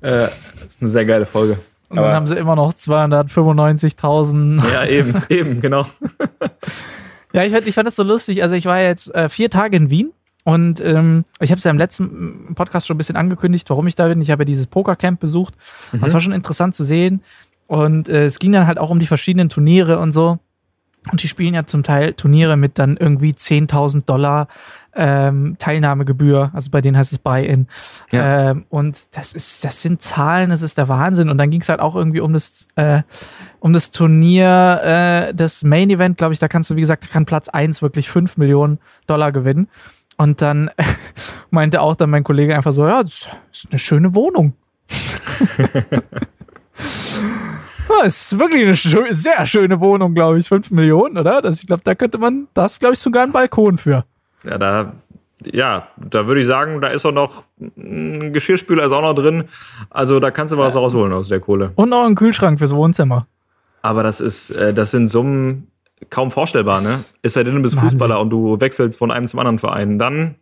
Äh, das ist eine sehr geile Folge. Und dann haben sie immer noch 295.000 *laughs* ja, eben, *laughs* eben, genau. Ja, ich fand, ich fand das so lustig. Also ich war jetzt äh, vier Tage in Wien und ähm, ich habe es ja im letzten Podcast schon ein bisschen angekündigt, warum ich da bin. Ich habe ja dieses Pokercamp besucht. Das war schon interessant zu sehen. Und äh, es ging dann halt auch um die verschiedenen Turniere und so. Und die spielen ja zum Teil Turniere mit dann irgendwie 10.000 Dollar ähm, Teilnahmegebühr. Also bei denen heißt es Buy-in. Ja. Ähm, und das ist, das sind Zahlen, das ist der Wahnsinn. Und dann ging es halt auch irgendwie um das, äh, um das Turnier, äh, das Main Event, glaube ich, da kannst du, wie gesagt, da kann Platz eins wirklich 5 Millionen Dollar gewinnen. Und dann *laughs* meinte auch dann mein Kollege einfach so, ja, das ist eine schöne Wohnung. *laughs* *laughs* Ja, ist wirklich eine schö sehr schöne Wohnung, glaube ich. 5 Millionen, oder? Das, ich glaube, da könnte man, da ist, glaube ich, sogar ein Balkon für. Ja, da, ja, da würde ich sagen, da ist auch noch ein Geschirrspüler ist auch noch drin. Also da kannst du was rausholen aus der Kohle. Und noch ein Kühlschrank fürs Wohnzimmer. Aber das ist, äh, das sind Summen kaum vorstellbar, ne? Ist ja denn du bist Wahnsinn. Fußballer und du wechselst von einem zum anderen Verein, dann,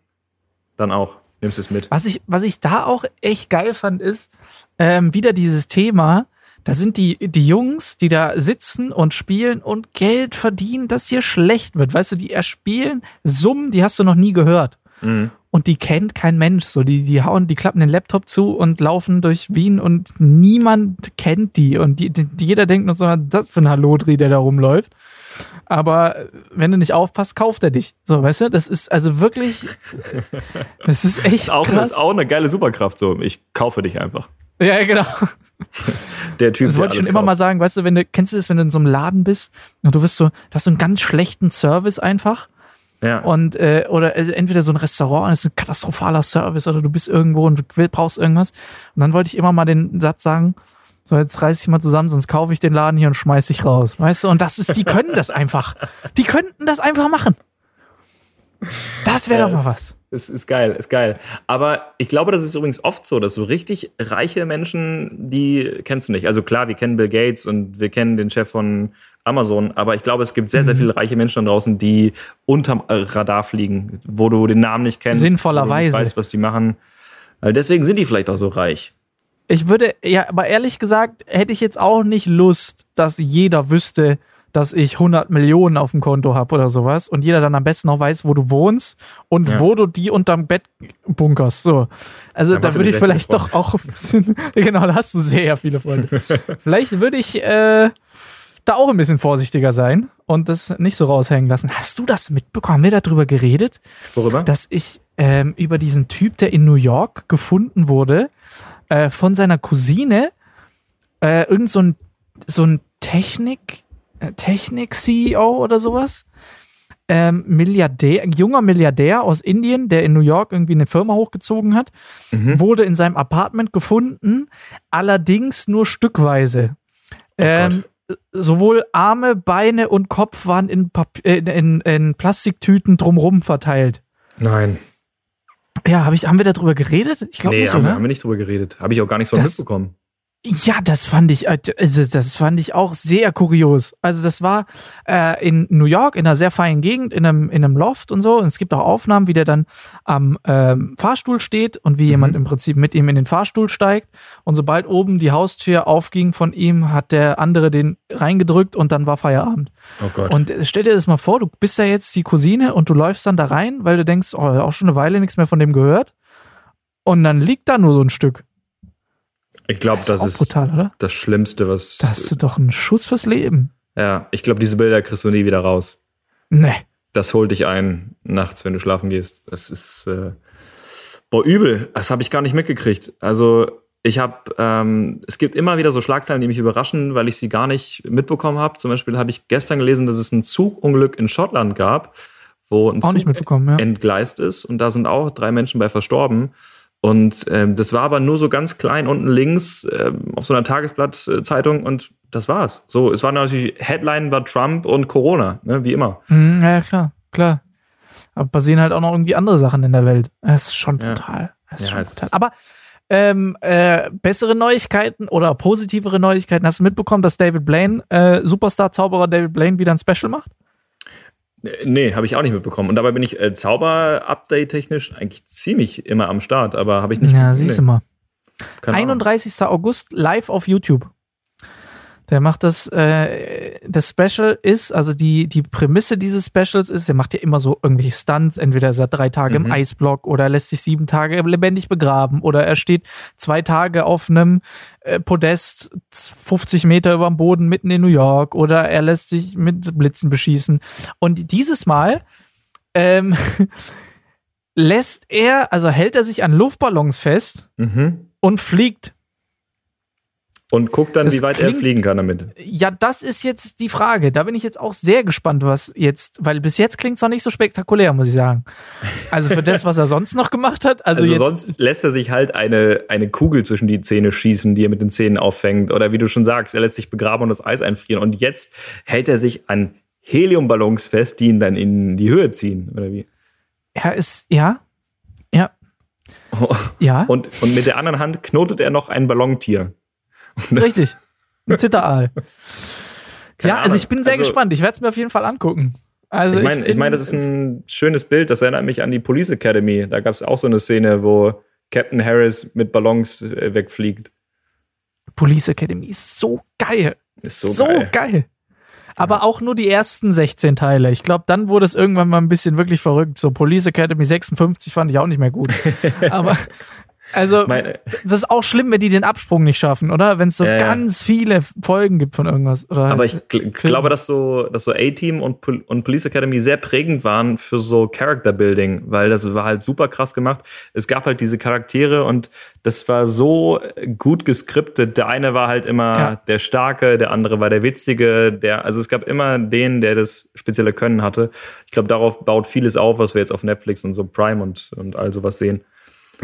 dann auch. Nimmst es mit. Was ich, was ich da auch echt geil fand, ist ähm, wieder dieses Thema. Da sind die, die Jungs, die da sitzen und spielen und Geld verdienen, das hier schlecht wird. Weißt du, die erspielen Summen, die hast du noch nie gehört. Mhm. Und die kennt kein Mensch. So, die, die hauen, die klappen den Laptop zu und laufen durch Wien und niemand kennt die. Und die, die, jeder denkt nur so, was ist das für ein Hallodri, der da rumläuft. Aber wenn du nicht aufpasst, kauft er dich. So, weißt du, das ist also wirklich, *laughs* das ist echt Ist auch, krass. ist auch eine geile Superkraft. So, ich kaufe dich einfach. Ja, genau. Der Typ, Das wollte ich schon immer kauft. mal sagen, weißt du, wenn du, kennst du das, wenn du in so einem Laden bist und du wirst so, das hast so einen ganz schlechten Service einfach Ja. und, äh, oder also entweder so ein Restaurant, das ist ein katastrophaler Service oder du bist irgendwo und du brauchst irgendwas und dann wollte ich immer mal den Satz sagen, so jetzt reiß ich mal zusammen, sonst kaufe ich den Laden hier und schmeiß dich raus, weißt du, und das ist, die können das einfach, die könnten das einfach machen. Das wäre Ja, doch mal was. Es ist geil, ist geil. Aber ich glaube, das ist übrigens oft so, dass so richtig reiche Menschen, die kennst du nicht. Also klar, wir kennen Bill Gates und wir kennen den Chef von Amazon, aber ich glaube, es gibt sehr, sehr Mhm. viele reiche Menschen da draußen, die unterm Radar fliegen, wo du den Namen nicht kennst. Sinnvollerweise. Du nicht weißt, was die machen. Deswegen sind die vielleicht auch so reich. Ich würde, ja, aber ehrlich gesagt, hätte ich jetzt auch nicht Lust, dass jeder wüsste, dass ich 100 Millionen auf dem Konto habe oder sowas und jeder dann am besten noch weiß, wo du wohnst und Ja. wo du die unterm Bett bunkerst. So. Also da würde ich vielleicht doch auch ein bisschen, *laughs* genau, da hast du sehr viele Freunde. *laughs* vielleicht würde ich äh, da auch ein bisschen vorsichtiger sein und das nicht so raushängen lassen. Hast du das mitbekommen? Haben wir darüber geredet? Worüber? dass ich ähm, über diesen Typ, der in New York gefunden wurde, äh, von seiner Cousine, äh, irgend so ein, so ein Technik, Technik-CEO oder sowas, ähm, Milliardär, ein junger Milliardär aus Indien, der in New York irgendwie eine Firma hochgezogen hat, Mhm. wurde in seinem Apartment gefunden, allerdings nur stückweise. ähm, sowohl Arme, Beine und Kopf waren in, äh, in, in Plastiktüten drumrum verteilt. Nein. Ja, hab ich, haben wir darüber geredet? Ich glaube Nee, nicht, haben, oder? haben wir nicht drüber geredet. Habe ich auch gar nicht so Das- mitbekommen. Ja, das fand ich, äh, also das fand ich auch sehr kurios. Also das war äh, in New York in einer sehr feinen Gegend, in einem, in einem Loft und so. Und es gibt auch Aufnahmen, wie der dann am ähm, Fahrstuhl steht und wie jemand im Prinzip mit ihm in den Fahrstuhl steigt. Und sobald oben die Haustür aufging von ihm, hat der andere den reingedrückt und dann war Feierabend. Oh Gott. Und äh, stell dir das mal vor, du bist ja jetzt die Cousine und du läufst dann da rein, weil du denkst, oh, auch schon eine Weile nichts mehr von dem gehört. Und dann liegt da nur so ein Stück. Ich glaube, das auch ist brutal, oder? das Schlimmste, was. Da hast du doch einen Schuss fürs Leben. ja, ich glaube, diese Bilder kriegst du nie wieder raus. Nee. das holt dich ein nachts, wenn du schlafen gehst. Das ist äh, boah übel. Das habe ich gar nicht mitgekriegt. Also ich habe, ähm, es gibt immer wieder so Schlagzeilen, die mich überraschen, weil ich sie gar nicht mitbekommen habe. Zum Beispiel habe ich gestern gelesen, dass es ein Zugunglück in Schottland gab, wo ein Auch nicht Zug mitbekommen, ja. entgleist ist und da sind auch drei Menschen bei verstorben. Und ähm, das war aber nur so ganz klein unten links ähm, auf so einer Tagesblattzeitung und das war's. So, es war natürlich, Headline war Trump und Corona, ne, wie immer. Mhm, ja, klar, klar. Aber passieren halt auch noch irgendwie andere Sachen in der Welt. Das ist schon brutal. Das ist Ja, schon brutal. ist- Aber ähm, äh, bessere Neuigkeiten oder positivere Neuigkeiten. Hast du mitbekommen, dass David Blaine, äh, Superstar-Zauberer David Blaine, wieder ein Special macht? Nee, habe ich auch nicht mitbekommen. Und dabei bin ich äh, Zauber-Update-technisch eigentlich ziemlich immer am Start, aber habe ich nicht. ja, siehst du mal. keine Ahnung. 31. August live auf YouTube. Der macht das, äh, das Special ist, also die, die Prämisse dieses Specials ist, er macht ja immer so irgendwelche Stunts, entweder ist er drei Tage Mhm. im Eisblock oder er lässt sich sieben Tage lebendig begraben oder er steht zwei Tage auf einem äh, Podest 50 Meter über dem Boden mitten in New York oder er lässt sich mit Blitzen beschießen. Und dieses Mal ähm, *laughs* lässt er, also hält er sich an Luftballons fest Mhm. und fliegt Und guck dann, Das wie weit er klingt- fliegen kann damit. Ja, das ist jetzt die Frage. Da bin ich jetzt auch sehr gespannt, was jetzt, weil bis jetzt klingt es noch nicht so spektakulär, muss ich sagen. Also für das, was er sonst noch gemacht hat. Also, Also, sonst lässt er sich halt eine, eine Kugel zwischen die Zähne schießen, die er mit den Zähnen auffängt. Oder wie du schon sagst, er lässt sich begraben und das Eis einfrieren. Und jetzt hält er sich an Heliumballons fest, die ihn dann in die Höhe ziehen. Oder wie? er ist, ja, ja, ja, Und, und mit der anderen Hand knotet er noch ein Ballontier. Richtig. Ein Zitteraal. *laughs* Keine Ja, also Ahnung. ich bin sehr Also- gespannt. Ich werde es mir auf jeden Fall angucken. Also Ich meine, ich bin- mein, das ist ein schönes Bild. Das erinnert mich an die Police Academy. Da gab es auch so eine Szene, wo Captain Harris mit Ballons äh, wegfliegt. Police Academy ist so geil. Ist so, So, geil. geil. Aber auch nur die ersten 16 Teile. Ich glaube, dann wurde es irgendwann mal ein bisschen wirklich verrückt. So Police Academy 56 fand ich auch nicht mehr gut. *laughs* Aber also, Meine, das ist auch schlimm, wenn die den Absprung nicht schaffen, oder? Wenn es so äh, ganz viele Folgen gibt von irgendwas. Oder aber halt ich glaube, dass so, dass so A-Team und, Pol und Police Academy sehr prägend waren für so Character Building, weil das war halt super krass gemacht. Es gab halt diese Charaktere und das war so gut geskriptet. Der eine war halt immer ja. der Starke, der andere war der Witzige, der, also es gab immer den, der das spezielle Können hatte. Ich glaube, darauf baut vieles auf, was wir jetzt auf Netflix und so Prime und, und all sowas sehen.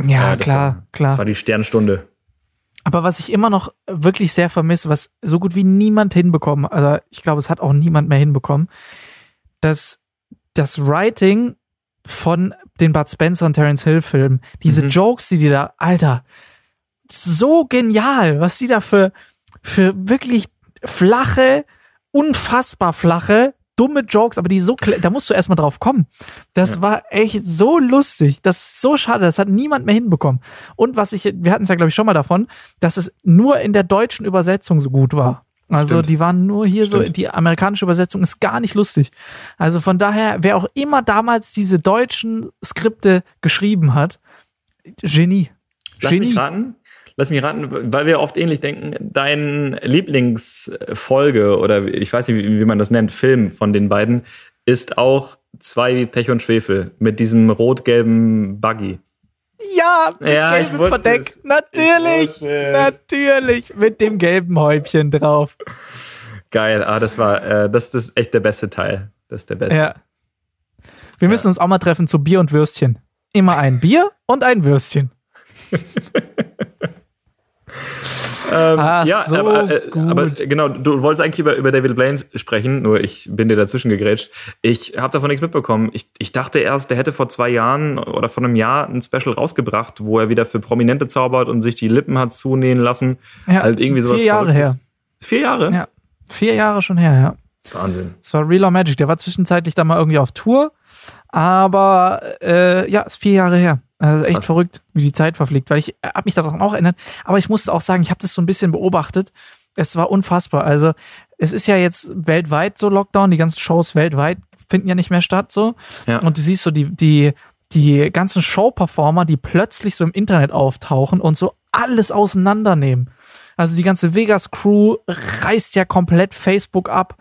Ja, äh, klar, war, klar. Das war die Sternstunde. Aber was ich immer noch wirklich sehr vermisse, was so gut wie niemand hinbekommen, also ich glaube, es hat auch niemand mehr hinbekommen, dass das Writing von den Bud Spencer und Terence Hill Filmen, diese mhm. Jokes, die die da, Alter, so genial, was die da für, für wirklich flache, unfassbar flache dumme Jokes, aber die so, da musst du erstmal drauf kommen. Das ja. war echt so lustig. Das ist so schade. Das hat niemand mehr hinbekommen. Und was ich, wir hatten es ja, glaube ich, schon mal davon, dass es nur in der deutschen Übersetzung so gut war. Also Stimmt. die waren nur hier Stimmt. so, die amerikanische Übersetzung ist gar nicht lustig. Also von daher, wer auch immer damals diese deutschen Skripte geschrieben hat, Genie. Lass Genie. mich raten, lass mich raten, weil wir oft ähnlich denken, dein Lieblingsfolge oder ich weiß nicht, wie, wie man das nennt, Film von den beiden ist auch zwei Pech und Schwefel mit diesem rot-gelben Buggy. Ja, mit ja, gelbem Verdeck. Es. Natürlich, natürlich, mit dem gelben Häubchen drauf. Geil, ah, das war, äh, das, das ist echt der beste Teil. Das ist der beste. Ja. Wir müssen ja. uns auch mal treffen zu Bier und Würstchen. Immer ein Bier und ein Würstchen. *laughs* Ähm, ah, ja, so aber, äh, aber, genau, du wolltest eigentlich über, über David Blaine sprechen, nur ich bin dir dazwischen gegrätscht. Ich habe davon nichts mitbekommen. Ich, ich dachte erst, der hätte vor zwei Jahren oder vor einem Jahr ein Special rausgebracht, wo er wieder für Prominente zaubert und sich die Lippen hat zunähen lassen. Ja, halt irgendwie sowas vier Jahre her. Vier Jahre? Ja, vier Jahre schon her, ja. Wahnsinn. Das war Real or Magic. Der war zwischenzeitlich da mal irgendwie auf Tour, aber äh, ja, ist vier Jahre her. Also echt Was? verrückt, wie die Zeit verfliegt, weil ich äh, habe mich daran auch erinnert. Aber ich muss auch sagen, ich habe das so ein bisschen beobachtet. Es war unfassbar. Also es ist ja jetzt weltweit so Lockdown, die ganzen Shows weltweit finden ja nicht mehr statt so. Ja. Und du siehst so die, die, die ganzen Show-Performer, die plötzlich so im Internet auftauchen und so alles auseinandernehmen. Also die ganze Vegas-Crew reißt ja komplett Facebook ab.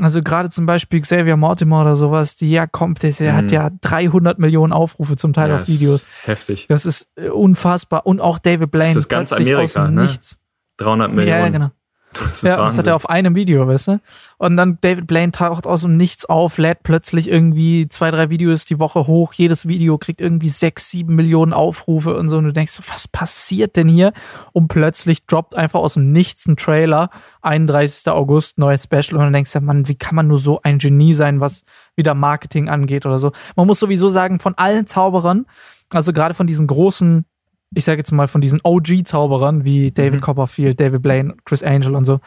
Also gerade zum Beispiel Xavier Mortimer oder sowas, die ja kommt, der mhm. hat ja 300 Millionen Aufrufe zum Teil ja, auf Videos. Heftig. Das ist äh, unfassbar. Und auch David Blaine. Das ist ganz Amerika, ne? Nichts. 300 Millionen. Ja, ja, genau. Das ja, Wahnsinn. das hat er auf einem Video, weißt du? Und dann David Blaine taucht aus dem Nichts auf, lädt plötzlich irgendwie zwei, drei Videos die Woche hoch. Jedes Video kriegt irgendwie sechs, sieben Millionen Aufrufe und so. Und du denkst, was passiert denn hier? Und plötzlich droppt einfach aus dem Nichts ein Trailer. 31. August, neues Special. Und dann denkst du, Mann, wie kann man nur so ein Genie sein, was wieder Marketing angeht oder so? Man muss sowieso sagen, von allen Zauberern, also gerade von diesen großen ich sage jetzt mal von diesen OG-Zauberern wie David mhm. Copperfield, David Blaine, Chris Angel und so,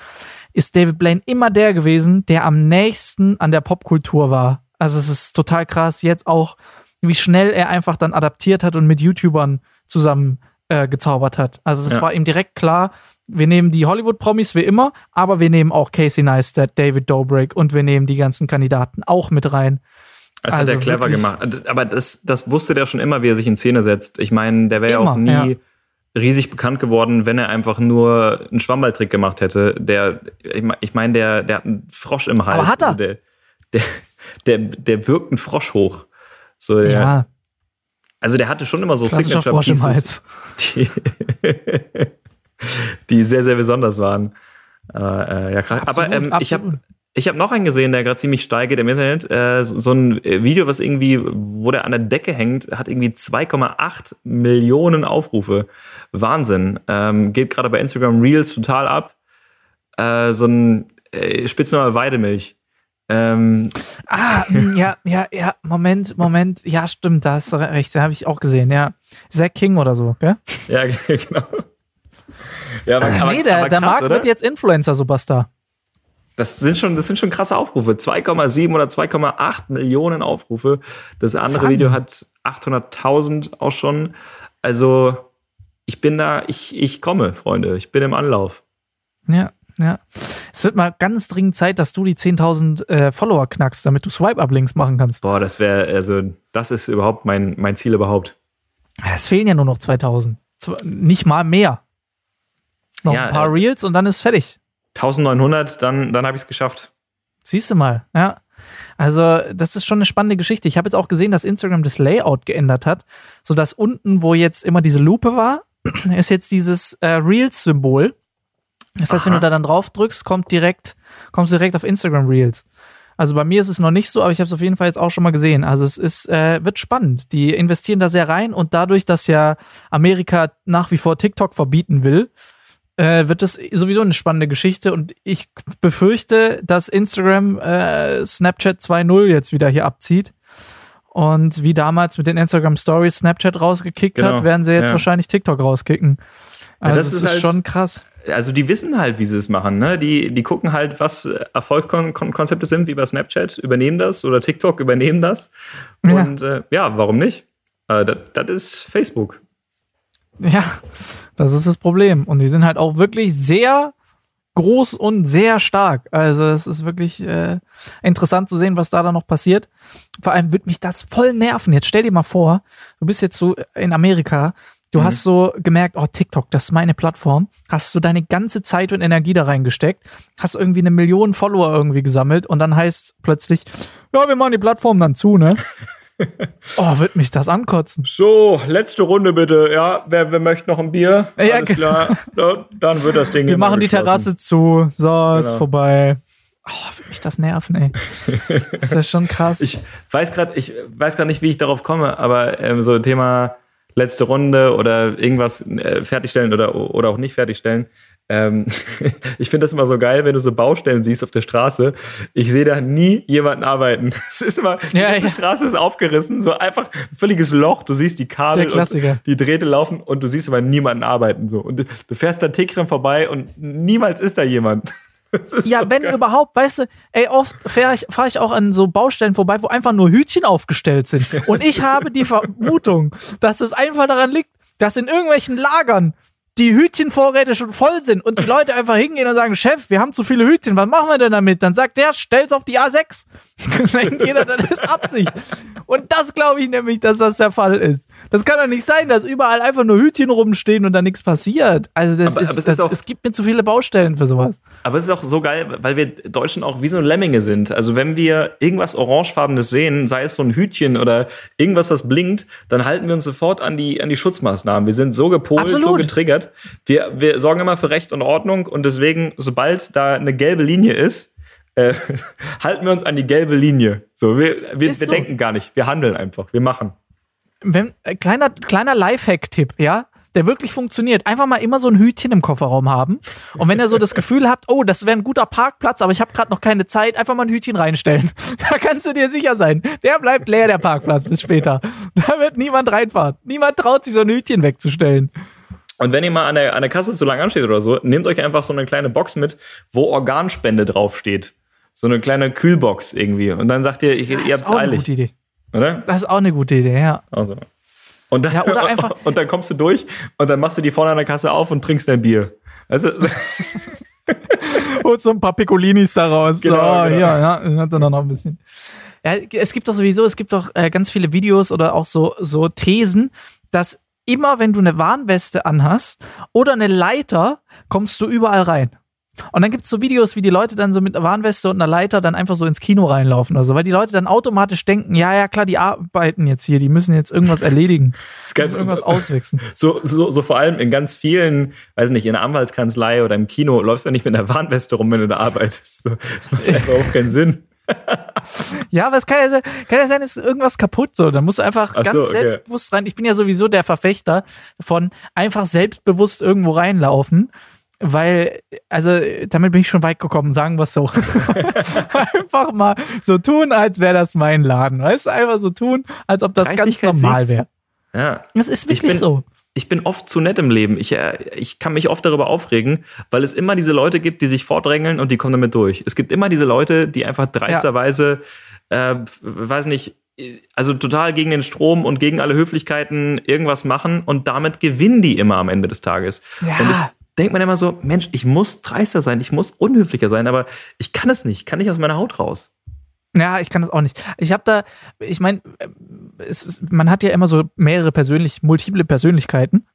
ist David Blaine immer der gewesen, der am nächsten an der Popkultur war. Also es ist total krass, jetzt auch, wie schnell er einfach dann adaptiert hat und mit YouTubern zusammen äh, gezaubert hat. Also es ja. war ihm direkt klar, wir nehmen die Hollywood-Promis wie immer, aber wir nehmen auch Casey Neistat, David Dobrik und wir nehmen die ganzen Kandidaten auch mit rein. Das also hat er clever gemacht. Aber das, das wusste der schon immer, wie er sich in Szene setzt. Ich meine, der wäre ja auch nie ja. riesig bekannt geworden, wenn er einfach nur einen Schwammballtrick gemacht hätte. Der, ich meine, der, der hat einen Frosch im Hals. Aber hat er? Also der, der, der, der wirkt einen Frosch hoch. So, der, ja. Also der hatte schon immer so Signature Frosch Pieces, im Hals. Die, *laughs* die sehr, sehr besonders waren. Äh, äh ja, absolut, aber ähm, ich habe ich habe noch einen gesehen, der gerade ziemlich steigt im Internet. Äh, so, so, ein Video, was irgendwie, wo der an der Decke hängt, hat irgendwie 2,8 Millionen Aufrufe. Wahnsinn. Ähm, geht gerade bei Instagram Reels total ab. Äh, so ein äh, Spitzname Weidemilch. Ähm, ah, ja, ja, ja, Moment, Moment. Ja, stimmt, da hast du recht, den habe ich auch gesehen, ja. Zack King oder so, gell? Ja, *laughs* genau. Ja, aber, aber, nee, der, aber krass, der Marc wird jetzt Influencer-Superstar. Das sind schon, das sind schon krasse Aufrufe. 2,7 oder 2,8 Millionen Aufrufe. Das andere Wahnsinn. Video hat 800.000 auch schon. Also, ich bin da, ich, ich komme, Freunde. Ich bin im Anlauf. Ja. Ja. Es wird mal ganz dringend Zeit, dass du die 10.000 äh, Follower knackst, damit du Swipe-Up-Links machen kannst. Boah, das wäre, also, das ist überhaupt mein, mein Ziel überhaupt. Es fehlen ja nur noch 2000. Zw- Nicht mal mehr. Noch Ja, ein paar äh, Reels und dann ist fertig. 1900, dann, dann habe ich es geschafft. Siehst du mal, ja. Also, das ist schon eine spannende Geschichte. Ich habe jetzt auch gesehen, dass Instagram das Layout geändert hat, sodass unten, wo jetzt immer diese Lupe war, *clears throat* ist jetzt dieses äh, Reels-Symbol. Das heißt, wenn Aha. du da dann drauf drückst, kommt direkt, kommst du direkt auf Instagram Reels. Also bei mir ist es noch nicht so, aber ich habe es auf jeden Fall jetzt auch schon mal gesehen. Also es ist, äh, wird spannend. Die investieren da sehr rein und dadurch, dass ja Amerika nach wie vor TikTok verbieten will, äh, wird das sowieso eine spannende Geschichte und ich befürchte, dass Instagram äh, Snapchat 2.0 jetzt wieder hier abzieht. Und wie damals mit den Instagram Stories Snapchat rausgekickt Genau, hat, werden sie jetzt ja. wahrscheinlich TikTok rauskicken. Also das das ist ist, halt- schon krass. Also die wissen halt, wie sie es machen. Ne? Die, die gucken halt, was Erfolgskonzepte sind, wie bei Snapchat, übernehmen das oder TikTok übernehmen das. Ja. Und äh, ja, warum nicht? Äh, das, das ist Facebook. *laughs* Ja, das ist das Problem. Und die sind halt auch wirklich sehr groß und sehr stark. Also es ist wirklich äh, interessant zu sehen, was da dann noch passiert. Vor allem wird mich das voll nerven. Jetzt stell dir mal vor, du bist jetzt so in Amerika, du hast so gemerkt, oh TikTok, das ist meine Plattform, hast du deine ganze Zeit und Energie da reingesteckt, hast irgendwie eine Million Follower irgendwie gesammelt und dann heißt plötzlich, ja, wir machen die Plattform dann zu, ne? *laughs* *laughs* oh, wird mich das ankotzen. So, letzte Runde bitte. Ja, wer, wer möchte noch ein Bier? Ja, Alles klar. Ja, dann wird das Ding Wir machen die. Terrasse zu. So, ist Genau. vorbei. Oh, wird mich das nerven, ey. Das *laughs* ist ja schon krass. Ich weiß gerade, ich weiß gerade nicht, wie ich darauf komme, aber ähm, so Thema letzte Runde oder irgendwas äh, fertigstellen oder, oder auch nicht fertigstellen. Ähm, *laughs* ich finde das immer so geil, wenn du so Baustellen siehst auf der Straße. Ich sehe da nie jemanden arbeiten. *laughs* Es ist immer, die Ja. Straße ist aufgerissen, so einfach ein völliges Loch. Du siehst die Kabel, die Drähte laufen und du siehst aber niemanden arbeiten. So. Und du fährst da Tick dran vorbei und niemals ist da jemand. *laughs* Ja, so wenn geil. überhaupt, weißt du, ey, oft fahre ich, fahr ich auch an so Baustellen vorbei, wo einfach nur Hütchen aufgestellt sind. Und ich habe die Vermutung, dass es einfach daran liegt, dass in irgendwelchen Lagern die Hütchenvorräte schon voll sind und die Leute einfach hingehen und sagen, Chef, wir haben zu viele Hütchen, was machen wir denn damit? Dann sagt der, stell's auf die A6. *laughs* Dann denkt jeder, das ist Absicht. Und das glaube ich nämlich, dass das der Fall ist. Das kann doch nicht sein, dass überall einfach nur Hütchen rumstehen und da nichts passiert. Also das Aber- ist, aber es das, ist auch- es gibt mir zu viele Baustellen für sowas. Aber es ist auch so geil, weil wir Deutschen auch wie so Lemminge sind. Also wenn wir irgendwas Orangefarbenes sehen, sei es so ein Hütchen oder irgendwas, was blinkt, dann halten wir uns sofort an die, an die Schutzmaßnahmen. Wir sind so gepolt, so Absolut. Wir, wir sorgen immer für Recht und Ordnung und deswegen, sobald da eine gelbe Linie ist, äh, *laughs* halten wir uns an die gelbe Linie. So, wir, wir, wir so. denken gar nicht. Wir handeln einfach. Wir machen. wenn, äh, kleiner, kleiner Lifehack-Tipp, ja, der wirklich funktioniert. Einfach mal immer so ein Hütchen im Kofferraum haben. Und wenn ihr so das Gefühl habt, oh, das wäre ein guter Parkplatz, aber ich habe gerade noch keine Zeit, einfach mal ein Hütchen reinstellen. *laughs* Da kannst du dir sicher sein. Der bleibt leer, der Parkplatz, bis später. *laughs* Da wird niemand reinfahren. Niemand traut sich so ein Hütchen wegzustellen. Und wenn ihr mal an der, an der Kasse zu lang ansteht oder so, nehmt euch einfach so eine kleine Box mit, wo Organspende draufsteht. So eine kleine Kühlbox irgendwie. Und dann sagt ihr, ich, ihr Das habt's ist auch eine eilig. gute Idee. Oder? Das ist auch eine gute Idee, ja. Also. Und dann, Ja, oder *laughs* einfach- und dann kommst du durch und dann machst du die vorne an der Kasse auf und trinkst dein Bier. Also, *laughs* Holst so ein paar Piccolinis daraus. Genau, so, genau. hier, ja, hat er dann noch ein bisschen. Ja, es gibt doch sowieso, es gibt doch äh, ganz viele Videos oder auch so, so Thesen, dass immer, wenn du eine Warnweste anhast oder eine Leiter, kommst du überall rein. Und dann gibt's so Videos, wie die Leute dann so mit einer Warnweste und einer Leiter dann einfach so ins Kino reinlaufen oder so, weil die Leute dann automatisch denken, ja, ja, klar, die arbeiten jetzt hier, die müssen jetzt irgendwas erledigen, *laughs* müssen irgendwas *laughs* auswechseln. So, so, so vor allem in ganz vielen, weiß nicht, in der Anwaltskanzlei oder im Kino läufst du ja nicht mit einer Warnweste rum, wenn du da arbeitest. So, das macht *laughs* einfach auch keinen Sinn. Ja, aber es kann ja, sein- kann ja sein, es ist irgendwas kaputt so. Da musst du einfach Ach ganz so, okay. selbstbewusst rein. Ich bin ja sowieso der Verfechter von einfach selbstbewusst irgendwo reinlaufen. Weil, also, damit bin ich schon weit gekommen, sagen wir es so. *laughs* einfach mal so tun, als wäre das mein Laden. Weißt du, einfach so tun, als ob das ganz normal wäre. Ja. Das ist wirklich bin- so. Ich bin oft zu nett im Leben. Ich, äh, ich kann mich oft darüber aufregen, weil es immer diese Leute gibt, die sich vordrängeln und die kommen damit durch. Es gibt immer diese Leute, die einfach dreisterweise, äh, weiß nicht, also total gegen den Strom und gegen alle Höflichkeiten irgendwas machen und damit gewinnen die immer am Ende des Tages. Ja. Und ich, denkt man immer so, Mensch, ich muss dreister sein, ich muss unhöflicher sein, aber ich kann es nicht, kann nicht aus meiner Haut raus. Ja, ich kann das auch nicht. Ich habe da, ich meine, man hat ja immer so mehrere persönlich, multiple Persönlichkeiten.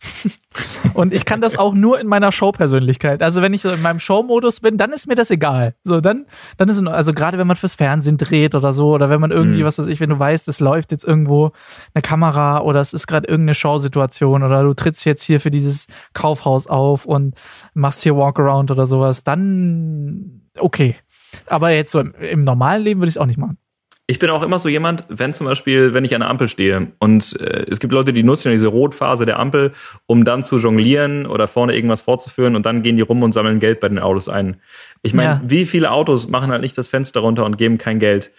*laughs* Und ich kann das auch nur in meiner Show-Persönlichkeit. Also wenn ich so in meinem Show-Modus bin, dann ist mir das egal. So, dann, dann ist es, also gerade wenn man fürs Fernsehen dreht oder so, oder wenn man irgendwie, mhm. was weiß ich, wenn du weißt, es läuft jetzt irgendwo eine Kamera oder es ist gerade irgendeine Show-Situation oder du trittst jetzt hier für dieses Kaufhaus auf und machst hier Walkaround oder sowas, dann okay. Aber jetzt so im, im normalen Leben würde ich es auch nicht machen. Ich bin auch immer so jemand, wenn zum Beispiel, wenn ich an der Ampel stehe und äh, es gibt Leute, die nutzen ja diese Rotphase der Ampel, um dann zu jonglieren oder vorne irgendwas fortzuführen und dann gehen die rum und sammeln Geld bei den Autos ein. Ich meine, ja. wie viele Autos machen halt nicht das Fenster runter und geben kein Geld?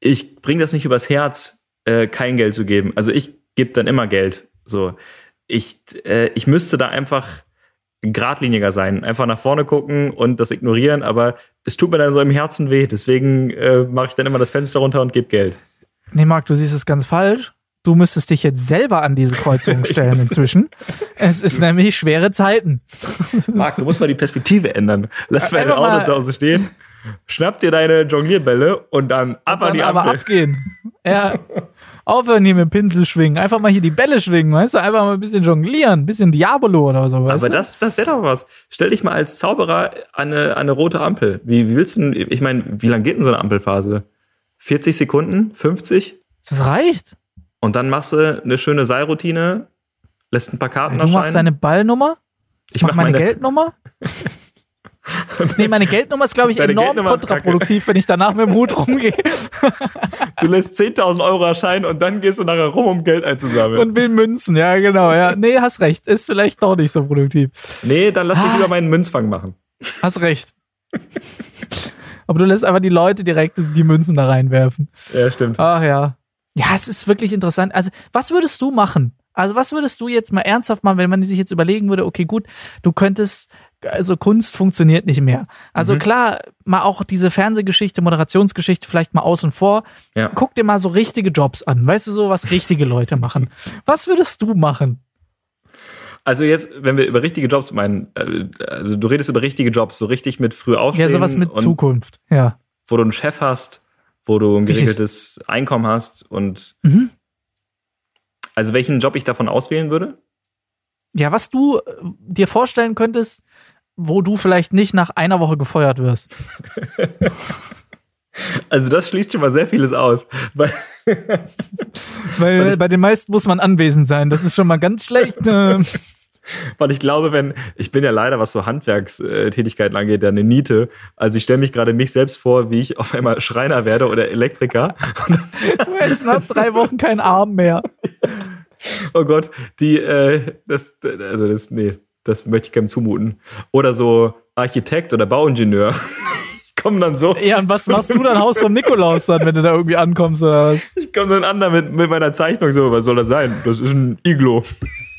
Ich bringe das nicht übers Herz, äh, kein Geld zu geben. Also ich gebe dann immer Geld. So, ich, äh, ich müsste da einfach geradliniger sein, einfach nach vorne gucken und das ignorieren, aber es tut mir dann so im Herzen weh, deswegen äh, mache ich dann immer das Fenster runter und gebe Geld. Nee, Marc, du siehst es ganz falsch. Du müsstest dich jetzt selber an diese Kreuzung *laughs* stellen inzwischen. es ist nämlich schwere Zeiten. *laughs* Marc, du musst mal die Perspektive ändern. Lass mal dein Auto zu Hause stehen, schnapp dir deine Jonglierbälle und dann ab und an die Ampel. Aber abgehen. Ja. *laughs* Aufhören hier mit dem Pinsel schwingen. Einfach mal hier die Bälle schwingen, weißt du? Einfach mal ein bisschen jonglieren, ein bisschen Diabolo oder so, Aber das, das wäre doch was. Stell dich mal als Zauberer an eine, an eine rote Ampel. Wie, wie willst du, ich meine, wie lange geht denn so eine Ampelphase? 40 Sekunden? 50? Das reicht. Und dann machst du eine schöne Seilroutine, lässt ein paar Karten du erscheinen. Du machst deine Ballnummer? Ich, ich mach, mach meine, meine Geldnummer? *laughs* nee, meine Geldnummer ist, glaube ich, Deine enorm kontraproduktiv, wenn ich danach mit dem Hut rumgehe. *laughs* du lässt 10.000 Euro erscheinen und dann gehst du nachher rum, um Geld einzusammeln. Und will Münzen, ja, genau. Ja. Nee, hast recht. Ist vielleicht doch nicht so produktiv. Nee, dann lass mich ah. lieber meinen Münzfang machen. Hast recht. Aber du lässt einfach die Leute direkt die Münzen da reinwerfen. Ja, stimmt. Ach ja. Ja, es ist wirklich interessant. Also, was würdest du machen? Also, was würdest du jetzt mal ernsthaft machen, wenn man sich jetzt überlegen würde, okay, gut, du könntest also Kunst funktioniert nicht mehr. Also mhm. klar, mal auch diese Fernsehgeschichte, Moderationsgeschichte vielleicht mal außen vor. Ja. Guck dir mal so richtige Jobs an. Weißt du so, was richtige Leute machen? *laughs* Was würdest du machen? Also jetzt, wenn wir über richtige Jobs meinen, äh, also du redest über richtige Jobs, so richtig mit früh aufstehen. Ja, sowas mit Zukunft, ja. Wo du einen Chef hast, wo du ein geregeltes. Einkommen hast und mhm. also welchen Job ich davon auswählen würde? Ja, was du äh, dir vorstellen könntest, wo du vielleicht nicht nach einer Woche gefeuert wirst. *laughs* Also das schließt schon mal sehr vieles aus. Weil, *laughs* Weil bei den meisten muss man anwesend sein. Das ist schon mal ganz schlecht. *laughs* Weil ich glaube, wenn, ich bin ja leider, was so Handwerkstätigkeiten angeht, ja eine Niete. Also ich stelle mich gerade mich selbst vor, wie ich auf einmal Schreiner werde oder Elektriker. du hättest nach drei Wochen keinen Arm mehr. Oh Gott, die, äh, das, also das, nee, das möchte ich keinem zumuten. Oder so Architekt oder Bauingenieur. *laughs* komme dann so. Ja, und was machst du dann Haus vom Nikolaus dann, wenn du da irgendwie ankommst oder was? Ich komme dann an mit, mit meiner Zeichnung so, was soll das sein? Das ist ein Iglo.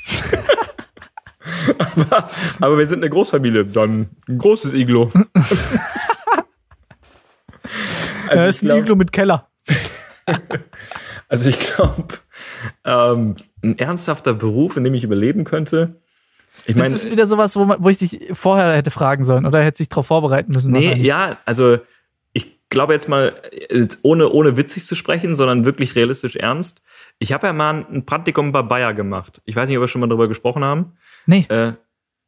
*laughs* aber, aber wir sind eine Großfamilie, dann ein großes Iglo. *laughs* also ja, ist ein glaub, Iglo mit Keller. also ich glaube, ähm, ein ernsthafter Beruf, in dem ich überleben könnte, ich mein, das ist wieder sowas, wo, man, wo ich dich vorher hätte fragen sollen oder hätte sich darauf vorbereiten müssen. Nee, ja, also ich glaube jetzt mal, jetzt ohne, ohne witzig zu sprechen, sondern wirklich realistisch ernst. Ich habe ja mal ein Praktikum bei Bayer gemacht. Ich weiß nicht, ob wir schon mal darüber gesprochen haben. Nee. Äh,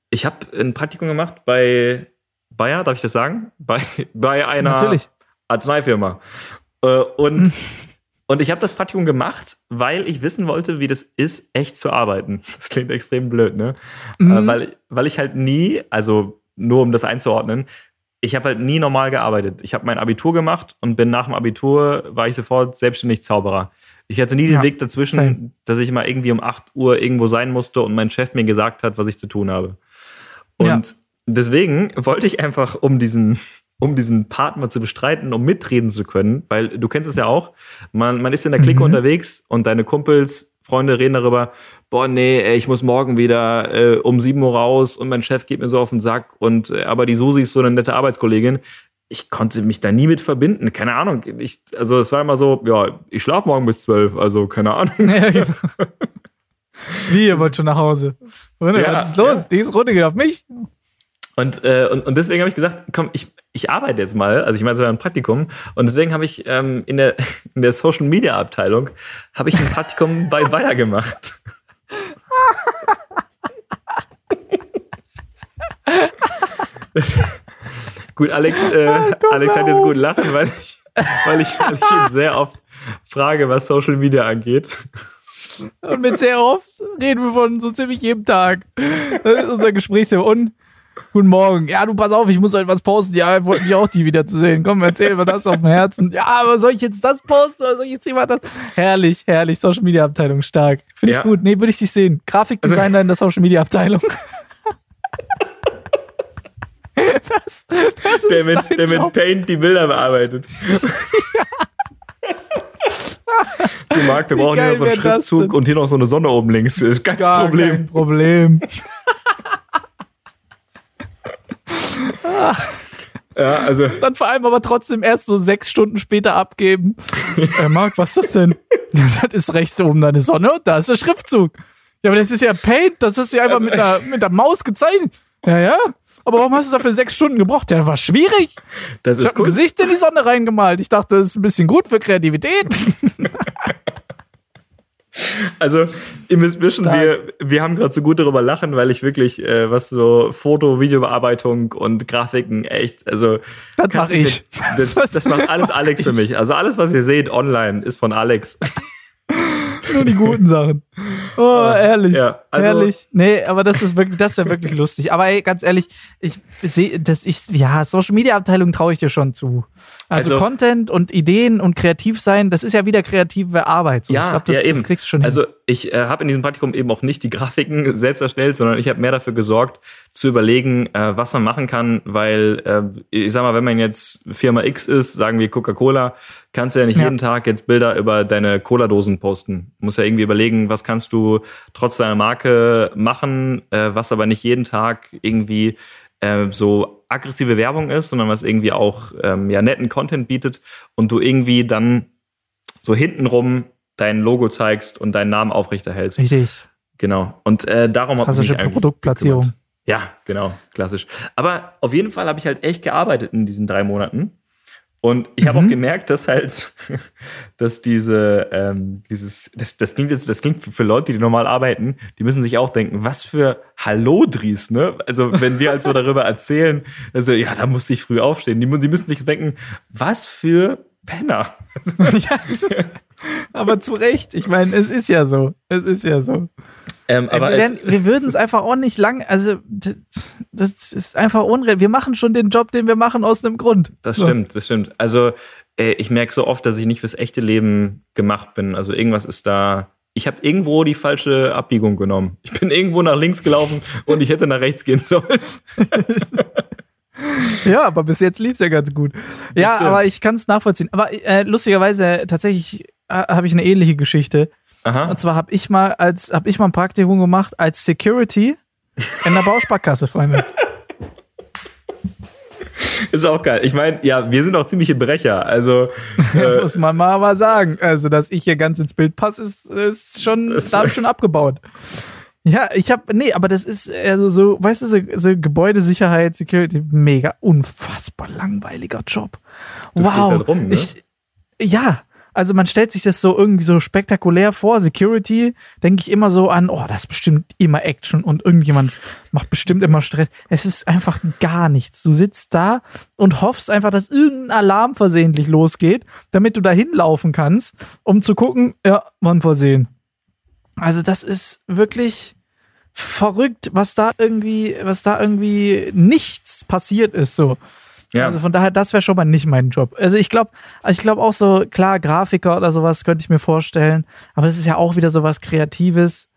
ich habe ein Praktikum gemacht bei Bayer, darf ich das sagen? Bei, *laughs* bei einer Natürlich. Arzneifirma. Äh, und hm. Und ich habe das Praktikum gemacht, weil ich wissen wollte, wie das ist, echt zu arbeiten. *laughs* Das klingt extrem blöd, ne? Mhm. Äh, weil, weil ich halt nie, also nur um das einzuordnen, ich habe halt nie normal gearbeitet. Ich habe mein Abitur gemacht und bin nach dem Abitur, war ich sofort selbstständig Zauberer. Ich hatte nie den ja, Weg dazwischen, same. dass ich mal irgendwie um 8 Uhr irgendwo sein musste und mein Chef mir gesagt hat, was ich zu tun habe. Und ja. deswegen wollte ich einfach um diesen um diesen Part mal zu bestreiten, um mitreden zu können, weil du kennst es ja auch, man, man ist in der Clique mhm. unterwegs und deine Kumpels, Freunde reden darüber, boah, nee, ey, ich muss morgen wieder äh, um sieben Uhr raus und mein Chef geht mir so auf den Sack und äh, aber die Susi ist so eine nette Arbeitskollegin. Ich konnte mich da nie mit verbinden. Keine Ahnung. Ich, also es war immer so, ja, ich schlafe morgen bis zwölf, also keine Ahnung. *laughs* Genau. *laughs* Wie, ihr wollt schon nach Hause? Ja, was ist los? Ja. Die ist Runde geht auf mich. Und, äh, und, und deswegen habe ich gesagt, komm, ich, ich arbeite jetzt mal, also ich meine, es war ein Praktikum. Und deswegen habe ich ähm, in, der, *laughs* in der Social Media Abteilung habe ich ein Praktikum *laughs* bei Bayer gemacht. *laughs* gut, Alex, äh, oh, Alex hat jetzt gut lachen, weil ich, weil, ich, weil ich ihn sehr oft frage, was Social Media angeht. Und mit sehr oft reden wir von so ziemlich jedem Tag. Das ist unser Gesprächsthema. Und Guten Morgen. Ja, du pass auf, ich muss etwas posten. Ja, ich wollte mich auch die wieder zu sehen. Komm, erzähl mir das auf dem Herzen. Ja, aber soll ich jetzt das posten oder soll ich jetzt jemand das? Herrlich, herrlich. Social Media Abteilung, stark. Finde ich ja. gut. Nee, würde ich dich sehen. Grafikdesigner also, in der Social Media Abteilung. *laughs* das, das der, mit, der mit Paint die Bilder bearbeitet. ja. Du Marc, wir brauchen hier so einen Schriftzug und hier noch so eine Sonne oben links. Ist kein Gar Problem. Kein Problem. *laughs* Ja, also. Dann vor allem aber trotzdem erst so sechs Stunden später abgeben. äh, Marc, was ist das denn? *laughs* das ist rechts oben deine Sonne und da ist der Schriftzug. Ja, aber das ist ja Paint, das ist ja einfach also, mit, einer, mit der Maus gezeichnet. Ja, ja. Aber warum hast du dafür sechs Stunden gebraucht? Ja, war schwierig. Das ist ich habe ein Gesicht in die Sonne reingemalt. Ich dachte, das ist ein bisschen gut für Kreativität. *laughs* Also, ihr müsst wissen, wir, wir haben gerade so gut darüber lachen, weil ich wirklich, äh, was so Foto, Videobearbeitung und Grafiken echt, also. Das mache ich. Das, das *laughs* macht alles Alex für mich. Also, alles, was ihr seht online, ist von Alex. *laughs* Nur die guten Sachen. Oh, ehrlich. Ja, also ehrlich. Nee, aber das ist wirklich, das wäre wirklich lustig. Aber ey, ganz ehrlich, ich sehe, das ist, ja, Social Media Abteilung traue ich dir schon zu. Also, also, Content und Ideen und kreativ sein, das ist ja wieder kreative Arbeit. So. Ja, ich glaub, das, ja, eben. das kriegst du schon Also hin. ich äh, habe in diesem Praktikum eben auch nicht die *laughs* Grafiken selbst erstellt, sondern ich habe mehr dafür gesorgt, zu überlegen, äh, was man machen kann, weil äh, ich sag mal, wenn man jetzt Firma X ist, sagen wir Coca-Cola, kannst du ja nicht ja. jeden Tag jetzt Bilder über deine Cola-Dosen posten. Du musst ja irgendwie überlegen, was kannst du trotz deiner Marke machen, äh, was aber nicht jeden Tag irgendwie äh, so aggressive Werbung ist, sondern was irgendwie auch ähm, ja, netten Content bietet und du irgendwie dann so hintenrum dein Logo zeigst und deinen Namen aufrechterhältst. Richtig. Genau. Und äh, darum habe ich mich Produktplatzierung. Gekümmert. Ja, genau, klassisch. Aber auf jeden Fall habe ich halt echt gearbeitet in diesen drei Monaten. Und ich habe mhm. auch gemerkt, dass halt, *laughs* dass diese, ähm, dieses, das, das klingt jetzt, das klingt für Leute, die normal arbeiten, die müssen sich auch denken, was für Hallodris, ne? Also wenn wir halt so darüber erzählen, also ja, da musste ich früh aufstehen. Die, die müssen sich denken, was für Penner. *laughs* ja, aber zu Recht. Ich meine, es ist ja so. Es ist ja so. Ähm, aber wir, wir würden es einfach auch nicht lang, also das ist einfach unreal. Wir machen schon den Job, den wir machen, aus einem Grund. Das so. stimmt, das stimmt. Also äh, ich merke so oft, dass ich nicht fürs echte Leben gemacht bin. Also irgendwas ist da. Ich habe irgendwo die falsche Abbiegung genommen. Ich bin irgendwo nach links gelaufen und ich hätte nach rechts gehen sollen. *laughs* ja, aber bis jetzt lief es ja ganz gut. Ja, aber ich kann es nachvollziehen. Aber äh, lustigerweise, tatsächlich habe ich eine ähnliche Geschichte. Aha. Und zwar habe ich mal als habe ich mal ein Praktikum gemacht als Security in der Bausparkasse, Freunde. *laughs* Ist auch geil. Ich meine, ja, wir sind auch ziemliche Brecher. Also *laughs* äh, muss man mal aber sagen. Also, dass ich hier ganz ins Bild passe, ist, ist schon, da habe ich schon abgebaut. Ja, ich habe, nee, aber das ist also so, weißt du, so, so Gebäudesicherheit, Security, mega unfassbar langweiliger Job. Du wow. Halt rum, ne? ich, ja, also man stellt sich das so irgendwie so spektakulär vor. Security, denke ich immer so an, oh, das ist bestimmt immer Action und irgendjemand macht bestimmt immer Stress. Es ist einfach gar nichts. Du sitzt da und hoffst einfach, dass irgendein Alarm versehentlich losgeht, damit du da hinlaufen kannst, um zu gucken, ja, wann versehen. Also das ist wirklich verrückt, was da irgendwie, was da irgendwie nichts passiert ist, so. Ja. Also von daher, das wäre schon mal nicht mein Job. Also ich glaube, ich glaube auch so, klar, Grafiker oder sowas könnte ich mir vorstellen, aber das ist ja auch wieder sowas Kreatives.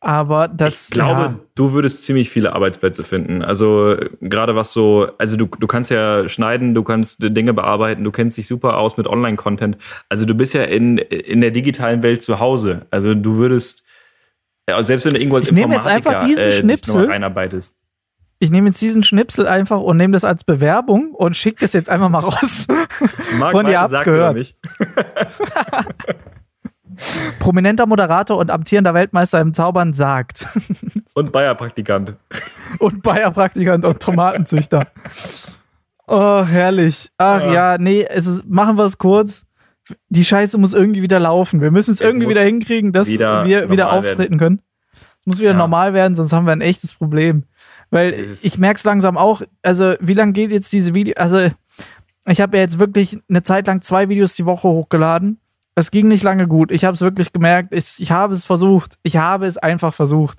Aber das. Ich glaube, ja. du würdest ziemlich viele Arbeitsplätze finden. Also gerade was so, also du, du kannst ja schneiden, du kannst Dinge bearbeiten, du kennst dich super aus mit Online-Content. Also du bist ja in, in der digitalen Welt zu Hause. Also du würdest, selbst wenn du irgendwo als ich nehme jetzt einfach diesen äh, Schnipsel einarbeitest ich nehme jetzt diesen Schnipsel einfach und nehme das als Bewerbung und schicke das jetzt einfach mal raus. Marc Von dir habt gehört. *laughs* Prominenter Moderator und amtierender Weltmeister im Zaubern sagt. *laughs* Und Bayer-Praktikant. und Bayer-Praktikant und Tomatenzüchter. Oh, herrlich. Ach ja, Ja. nee, es ist, machen wir es kurz. Die Scheiße muss irgendwie wieder laufen. Wir müssen es irgendwie wieder hinkriegen, dass wieder wir wieder auftreten können. Es muss wieder Ja. normal werden, sonst haben wir ein echtes Problem. Weil ich merke es langsam auch, also wie lange geht jetzt diese Video? Also ich habe ja jetzt wirklich eine Zeit lang zwei Videos die Woche hochgeladen. Es ging nicht lange gut. Ich habe es wirklich gemerkt. Ich, ich habe es versucht. Ich habe es einfach versucht.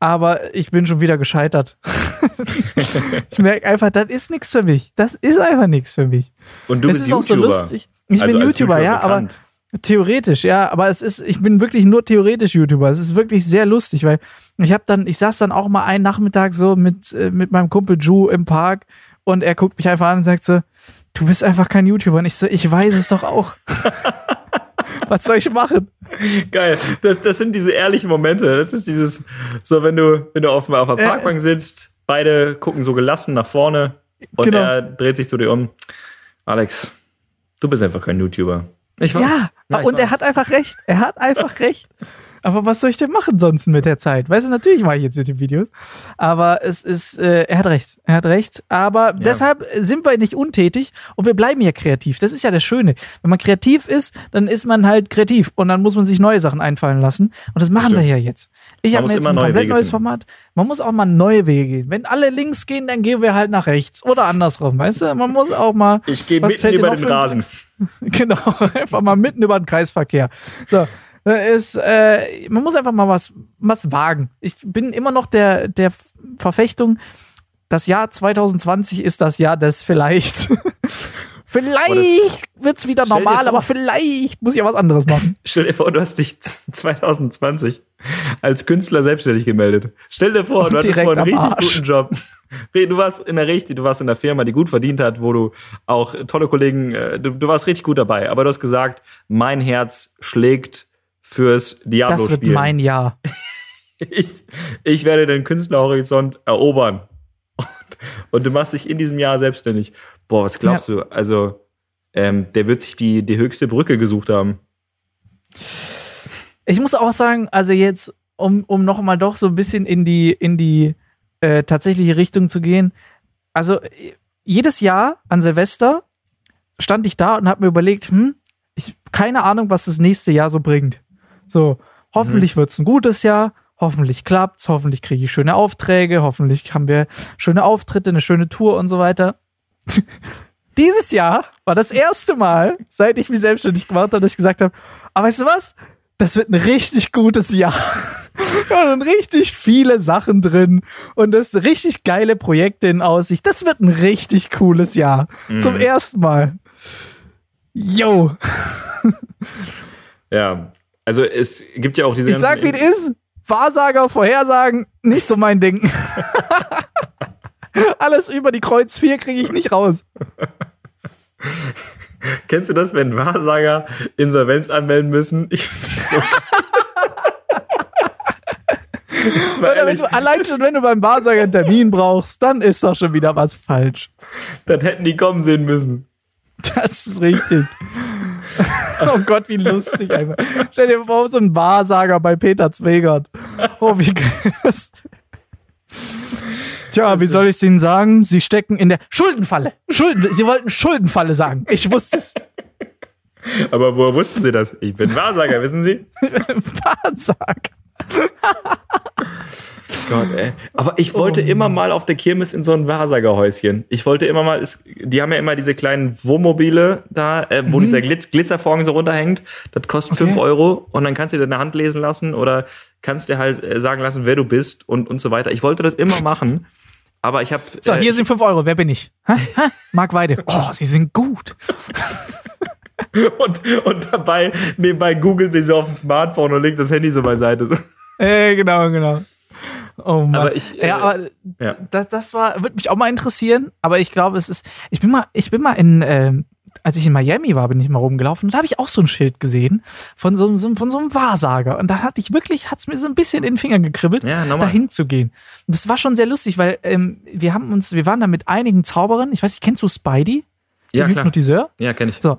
Aber ich bin schon wieder gescheitert. *laughs* ich merke einfach, das ist nichts für mich. Das ist einfach nichts für mich. Und du es bist ist auch so YouTuber. lustig. Ich Also bin als YouTuber, ja, aber bekannt. Theoretisch, ja, aber es ist, ich bin wirklich nur theoretisch YouTuber. Es ist wirklich sehr lustig, weil ich habe dann, ich saß dann auch mal einen Nachmittag so mit, äh, mit meinem Kumpel Ju im Park und er guckt mich einfach an und sagt so, du bist einfach kein YouTuber. Und ich so, ich weiß es doch auch. *laughs* Was soll ich machen? Geil. Das, das sind diese ehrlichen Momente. Das ist dieses, so wenn du, wenn du auf, auf der Äh, Parkbank sitzt, beide gucken so gelassen nach vorne und Genau. er dreht sich zu dir um. Alex, du bist einfach kein YouTuber. Ich weiß. Ja, Ja, ich und er hat einfach recht. Er hat einfach recht. *laughs* Aber was soll ich denn machen sonst mit der Zeit? Weißt du, natürlich mache ich jetzt YouTube-Videos. Aber es ist, äh, er hat recht. Er hat recht. Aber deshalb sind wir nicht untätig und wir bleiben ja kreativ. Das ist ja das Schöne. Wenn man kreativ ist, dann ist man halt kreativ und dann muss man sich neue Sachen einfallen lassen. Und das machen wir ja jetzt. Ich habe jetzt ein komplett Wege neues finden. Format. Man muss auch mal neue Wege gehen. Wenn alle links gehen, dann gehen wir halt nach rechts. Oder andersrum. Weißt du, man muss auch mal. Ich gehe mitten über den Rasen. *laughs* Genau, einfach mal mitten über den Kreisverkehr. So, ist, äh, man muss einfach mal was, was wagen. Ich bin immer noch der, der Verfechtung, das Jahr 2020 ist das Jahr des vielleicht. *laughs* vielleicht wird's wieder Stell dir normal, vor- aber vielleicht muss ich ja was anderes machen. *laughs* Stell dir vor, du hast dich 2020 als Künstler selbstständig gemeldet. Stell dir vor, du hattest vorhin einen richtig Arsch. guten Job. Du warst in der richtig, du warst in der Firma, die gut verdient hat, wo du auch tolle Kollegen, äh, du, du warst richtig gut dabei. Aber du hast gesagt, mein Herz schlägt fürs Das wird Diablo-Spiel. mein Jahr. *laughs* Ich, ich werde den Künstlerhorizont erobern. Und, und du machst dich in diesem Jahr selbstständig. Boah, was glaubst du? Also, ähm, der wird sich die, die höchste Brücke gesucht haben. Ich muss auch sagen, also jetzt, um, um noch mal doch so ein bisschen in die, in die äh, tatsächliche Richtung zu gehen. Also jedes Jahr an Silvester stand ich da und habe mir überlegt, hm, ich keine Ahnung, was das nächste Jahr so bringt. So, hoffentlich wird's ein gutes Jahr, hoffentlich klappt's, hoffentlich kriege ich schöne Aufträge, hoffentlich haben wir schöne Auftritte, eine schöne Tour und so weiter. *laughs* Dieses Jahr war das erste Mal, seit ich mich selbstständig gemacht habe, dass ich gesagt habe, aber weißt du was? Das wird ein richtig gutes Jahr. *laughs* Ja, und richtig viele Sachen drin und das richtig geile Projekte in Aussicht. Das wird ein richtig cooles Jahr. Zum ersten Mal. Yo. *laughs* Ja, also es gibt ja auch diese Ich sag, wie es ist. Wahrsager, Vorhersagen, nicht so mein Ding. *laughs* Alles über die Kreuz 4 kriege ich nicht raus. Kennst du das, wenn Wahrsager Insolvenz anmelden müssen? Ich finde das so. *laughs* Du, allein schon, wenn du beim Wahrsager einen Termin brauchst, dann ist doch schon wieder was falsch. das hätten die kommen sehen müssen. Das ist richtig. *laughs* oh Gott, wie lustig einfach. Stell dir vor, so ein Wahrsager bei Peter Zwegert. Oh, wie geil. das- Tja, wie soll ich es Ihnen sagen? Sie stecken in der Schuldenfalle. Schulden, Sie wollten Schuldenfalle sagen. Ich wusste es. Aber woher wussten sie das? Ich bin Wahrsager, wissen Sie? *laughs* Wahrsager. Gott, ey. Aber ich wollte immer mal auf der Kirmes in so ein Wahrsagerhäuschen. Ich wollte immer mal, es, die haben ja immer diese kleinen Wohnmobile da, äh, wo dieser Glitz, Glitzervorhang so runterhängt. Das kostet Okay. 5 Euro und dann kannst du dir deine Hand lesen lassen oder kannst dir halt äh, sagen lassen, wer du bist und, und so weiter. Ich wollte das immer machen, aber ich habe. So, hier sind 5 Euro. Wer bin ich? Hä? Hä? Marc Weide. Oh, Sie sind gut. *laughs* und, und dabei, nebenbei googelt sie so auf dem Smartphone und legt das Handy so beiseite. Äh, genau, genau. Oh Mann. Aber ich, äh, ja, aber ja. das, das war, würde mich auch mal interessieren, aber ich glaube, es ist, ich bin mal, ich bin mal in, ähm, als ich in Miami war, bin ich mal rumgelaufen und da habe ich auch so ein Schild gesehen von so, einem- so, von so einem Wahrsager. Und da hatte ich wirklich, hat es mir so ein bisschen in den Finger gekribbelt, Ja, dahin zu gehen. Und das war schon sehr lustig, weil ähm, wir haben uns, wir waren da mit einigen Zauberern, ich weiß nicht, kennst du Spidey? Ja, den klar. Hypnotiseur? Ja, kenne ich. So.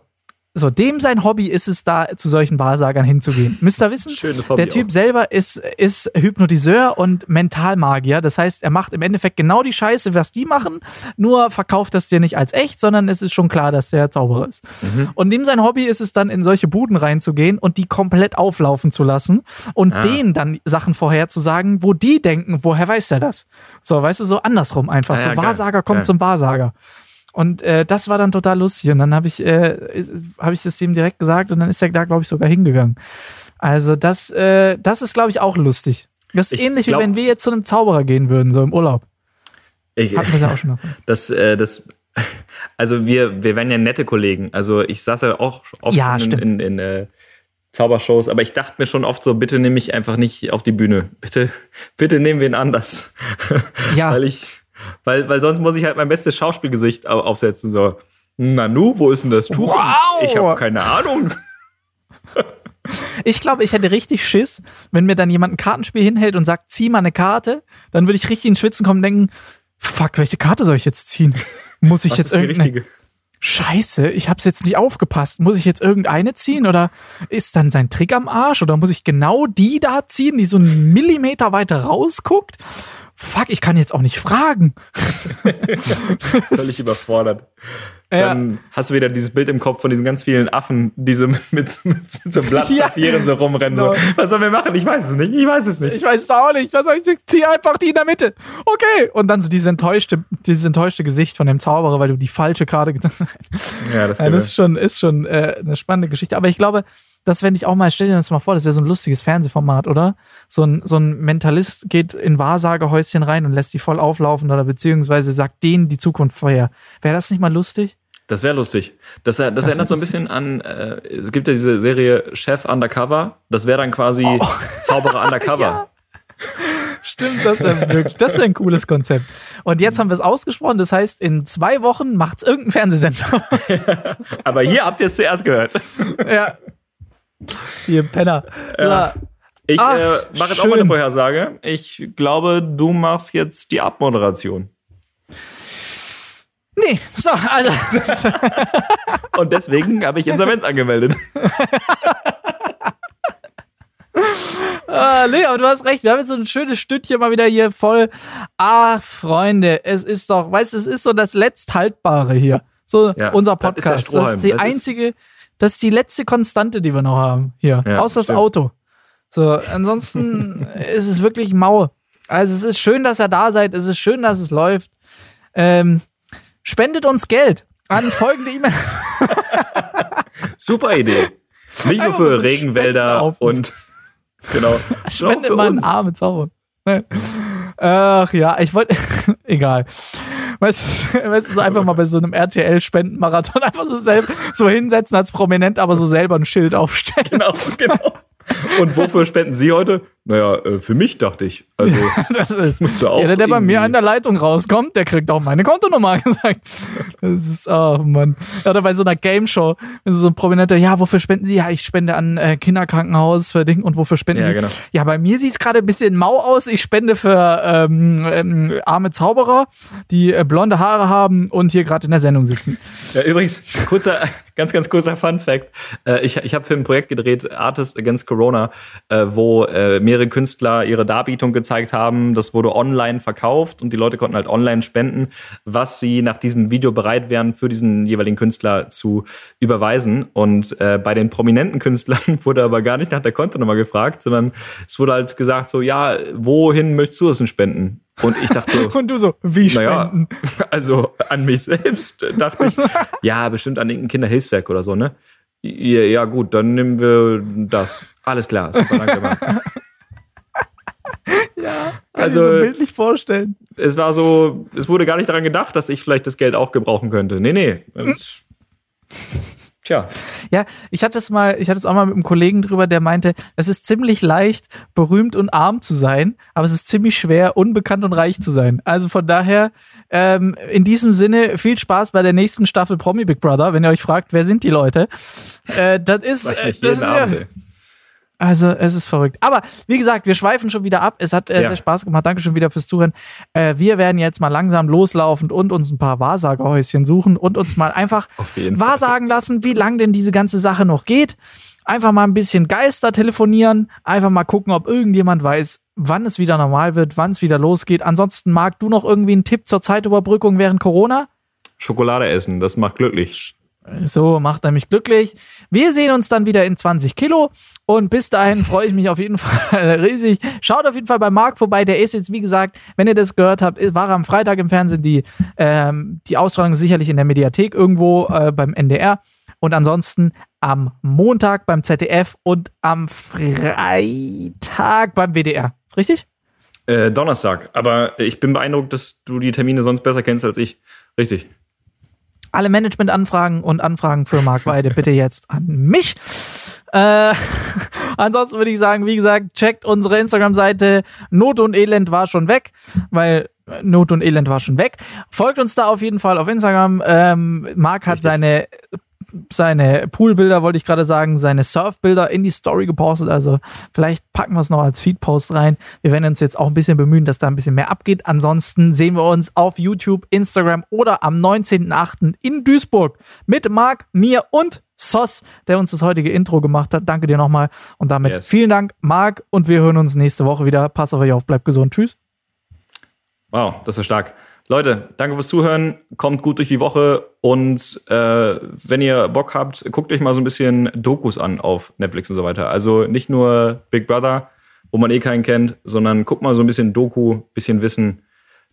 So, dem sein Hobby ist es da, zu solchen Wahrsagern hinzugehen. *laughs* Müsst ihr wissen, Schönes Hobby der Typ auch. selber ist, ist Hypnotiseur und Mentalmagier. Das heißt, er macht im Endeffekt genau die Scheiße, was die machen, nur verkauft das dir nicht als echt, sondern es ist schon klar, dass der Zauberer ist. Mhm. Und dem sein Hobby ist es dann, in solche Buden reinzugehen und die komplett auflaufen zu lassen und Ah. denen dann Sachen vorherzusagen, wo die denken, woher weiß er das? So, weißt du, so andersrum einfach. Ah ja, so geil. Wahrsager kommt Geil. zum Wahrsager. Und äh, das war dann total lustig. Und dann habe ich, äh, hab ich das ihm direkt gesagt und dann ist er da, glaube ich, sogar hingegangen. Also das, äh, das ist, glaube ich, auch lustig. Das ist Ich ähnlich, glaub- wie wenn wir jetzt zu einem Zauberer gehen würden, so im Urlaub. Ich, Hatten wir ja auch schon davon. *laughs* das, äh, das, also wir, wir wären ja nette Kollegen. Also ich saß ja auch oft Ja, in, in, in äh, Zaubershows, aber ich dachte mir schon oft so, bitte nimm mich einfach nicht auf die Bühne. Bitte, *laughs* bitte nehmen wir ihn anders. Ja. *laughs* weil ich, weil, weil sonst muss ich halt mein bestes Schauspielgesicht au- aufsetzen. So, Nanu, wo ist denn das Tuch? Wow. Ich habe keine Ahnung. Ich glaube, ich hätte richtig Schiss, wenn mir dann jemand ein Kartenspiel hinhält und sagt, zieh mal eine Karte, dann würde ich richtig ins Schwitzen kommen und denken, fuck, welche Karte soll ich jetzt ziehen? Muss ich Was jetzt irgendeine? Scheiße, ich hab's jetzt nicht aufgepasst. Muss ich jetzt irgendeine ziehen oder ist dann sein Trick am Arsch oder muss ich genau die da ziehen, die so einen Millimeter weiter rausguckt? Fuck, ich kann jetzt auch nicht fragen. *laughs* Völlig überfordert. Ja. Dann hast du wieder dieses Bild im Kopf von diesen ganz vielen Affen, die so *laughs* mit, mit, mit so Blatt *laughs* Ja, Papieren so rumrennen. genau. So. Was sollen wir machen? Ich weiß es nicht. Ich weiß es nicht. Ich weiß es auch nicht. Was soll ich? Zieh einfach die in der Mitte. Okay. Und dann so dieses enttäuschte, dieses enttäuschte Gesicht von dem Zauberer, weil du die falsche Karte gezogen hast. Ja, das, ja, das ist schon, ist schon äh, eine spannende Geschichte. Aber ich glaube, das fände ich auch mal, stell dir das mal vor, das wäre so ein lustiges Fernsehformat, oder? So ein, so ein Mentalist geht in Wahrsagehäuschen rein und lässt die voll auflaufen oder beziehungsweise sagt denen die Zukunft vorher. Wäre das nicht mal lustig? das wäre lustig. Das, das, Das erinnert so ein bisschen an, äh, es gibt ja diese Serie Chef Undercover. Das wäre dann quasi Oh. Zauberer Undercover. *laughs* Stimmt, das wäre wirklich, das wäre ein cooles Konzept. Und jetzt haben wir es ausgesprochen, das heißt, in zwei Wochen macht's irgendein Fernsehsender. *laughs* Aber hier habt ihr es zuerst gehört. ja. Ihr Penner. Ja. Ich Ach, äh, mache jetzt auch mal eine Vorhersage. Ich glaube, du machst jetzt die Abmoderation. Nee, so, also. *laughs* Und deswegen habe ich Insolvenz angemeldet. *laughs* Ah, nee, aber du hast recht. Wir haben jetzt so ein schönes Stündchen mal wieder hier voll. Ah, Freunde, es ist doch, weißt du, es ist so das Letzthaltbare hier. So Ja, unser das ist Podcast. Das ist, die. Das ist- einzige, das ist die letzte Konstante, die wir noch haben hier. Ja, Außer das stimmt. Auto. So, ansonsten *laughs* ist es wirklich mau. Also es ist schön, dass ihr da seid. Es ist schön, dass es läuft. Ähm, spendet uns Geld an folgende E-Mail. *laughs* Super Idee. Nicht nur für Regenwälder und genau. *laughs* Spende für mal einen uns. arme Zauber. Ach ja, ich wollte. Egal. Weißt du, *laughs* weißt du, so einfach mal bei so einem RTL-Spendenmarathon einfach so selber so hinsetzen als Prominent, aber so selber ein Schild aufstellen. Genau, genau. Und wofür spenden Sie heute? Naja, äh, für mich dachte ich. Also, *laughs* Das ist. Musst du auch Jeder, der bei mir an der Leitung rauskommt, der kriegt auch meine Kontonummer *laughs* gesagt. Das ist, oh Mann. Ja, Oder bei so einer Game Show, wenn so ein Prominenter, ja, wofür spenden Sie? Ja, ich spende an äh, Kinderkrankenhaus für Ding und wofür spenden Ja, Sie? genau. Ja, bei mir sieht's gerade ein bisschen mau aus. Ich spende für ähm, ähm, arme Zauberer, die äh, blonde Haare haben und hier gerade in der Sendung sitzen. ja, übrigens, kurzer, *laughs* ganz, ganz kurzer Fun Fact. Äh, ich ich habe für ein Projekt gedreht, Artists Against Corona, äh, wo äh, mehrere Künstler ihre Darbietung gezeigt haben. Das wurde online verkauft und die Leute konnten halt online spenden, was sie nach diesem Video bereit wären, für diesen jeweiligen Künstler zu überweisen. Und äh, bei den prominenten Künstlern *laughs* wurde aber gar nicht nach der Kontonummer gefragt, sondern es wurde halt gesagt so, ja, wohin möchtest du es denn spenden? Und ich dachte so, *laughs* Und du so, wie naja, spenden? *laughs* also an mich selbst äh, dachte ich, ja, bestimmt an irgendein Kinderhilfswerk oder so, ne? Ja, ja, gut, dann nehmen wir das. Alles klar, super, danke. Ja, kann Also- ich so bildlich vorstellen. es war so, es wurde gar nicht daran gedacht, dass ich vielleicht das Geld auch gebrauchen könnte. Nee, nee. Und, *laughs* tja, Ja, ich hatte es mal, ich hatte es auch mal mit einem Kollegen drüber, der meinte, es ist ziemlich leicht, berühmt und arm zu sein, aber es ist ziemlich schwer, unbekannt und reich zu sein. Also von daher, ähm, in diesem Sinne, viel Spaß bei der nächsten Staffel Promi Big Brother, wenn ihr euch fragt, wer sind die Leute. Äh, das ist, äh, das jeden ist ja, Abend. ey. Also, es ist verrückt. Aber wie gesagt, wir schweifen schon wieder ab. Es hat äh, Ja. sehr Spaß gemacht. Danke schon wieder fürs Zuhören. Äh, wir werden jetzt mal langsam loslaufen und uns ein paar Wahrsagerhäuschen suchen und uns mal einfach jeden Fall. wahrsagen lassen, wie lang denn diese ganze Sache noch geht. Einfach mal ein bisschen Geister telefonieren. Einfach mal gucken, ob irgendjemand weiß, wann es wieder normal wird, wann es wieder losgeht. Ansonsten, Marc, du noch irgendwie einen Tipp zur Zeitüberbrückung während Corona? Schokolade essen, das macht glücklich. So, macht er mich glücklich. Wir sehen uns dann wieder in 20 Kilo. Und bis dahin freue ich mich auf jeden *laughs* Fall riesig. Schaut auf jeden Fall bei Marc vorbei. Der ist jetzt, wie gesagt, wenn ihr das gehört habt, war er am Freitag im Fernsehen. Die, ähm, die Ausstrahlung sicherlich in der Mediathek irgendwo äh, beim NDR. Und ansonsten am Montag beim ZDF und am Freitag beim WDR. Richtig? Äh, Donnerstag. Aber ich bin beeindruckt, dass du die Termine sonst besser kennst als ich. Richtig. Alle Management-Anfragen und Anfragen für Marc Weide bitte jetzt an mich. Äh, *laughs* ansonsten würde ich sagen, wie gesagt, checkt unsere Instagram-Seite. Not und Elend war schon weg, weil äh, Not und Elend war schon weg. Folgt uns da auf jeden Fall auf Instagram. Ähm, Marc hat Richtig. seine seine Poolbilder, wollte ich gerade sagen, seine Surfbilder in die Story gepostet. Also vielleicht packen wir es noch als Feedpost rein. Wir werden uns jetzt auch ein bisschen bemühen, dass da ein bisschen mehr abgeht. Ansonsten sehen wir uns auf YouTube, Instagram oder am 19.08. in Duisburg mit Marc, mir und Sos, der uns das heutige Intro gemacht hat. Danke dir nochmal. Und damit Yes. vielen Dank, Marc. Und wir hören uns nächste Woche wieder. Passt auf euch auf, bleibt gesund. Tschüss. Wow, das war stark. Leute, danke fürs Zuhören. Kommt gut durch die Woche. Und äh, wenn ihr Bock habt, guckt euch mal so ein bisschen Dokus an auf Netflix und so weiter. Also nicht nur Big Brother, wo man eh keinen kennt, sondern guckt mal so ein bisschen Doku, bisschen Wissen.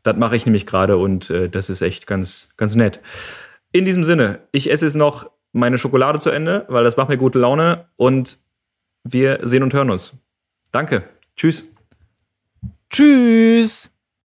Das mache ich nämlich gerade und äh, das ist echt ganz, ganz nett. In diesem Sinne, ich esse jetzt noch meine Schokolade zu Ende, weil das macht mir gute Laune und wir sehen und hören uns. Danke. Tschüss. Tschüss.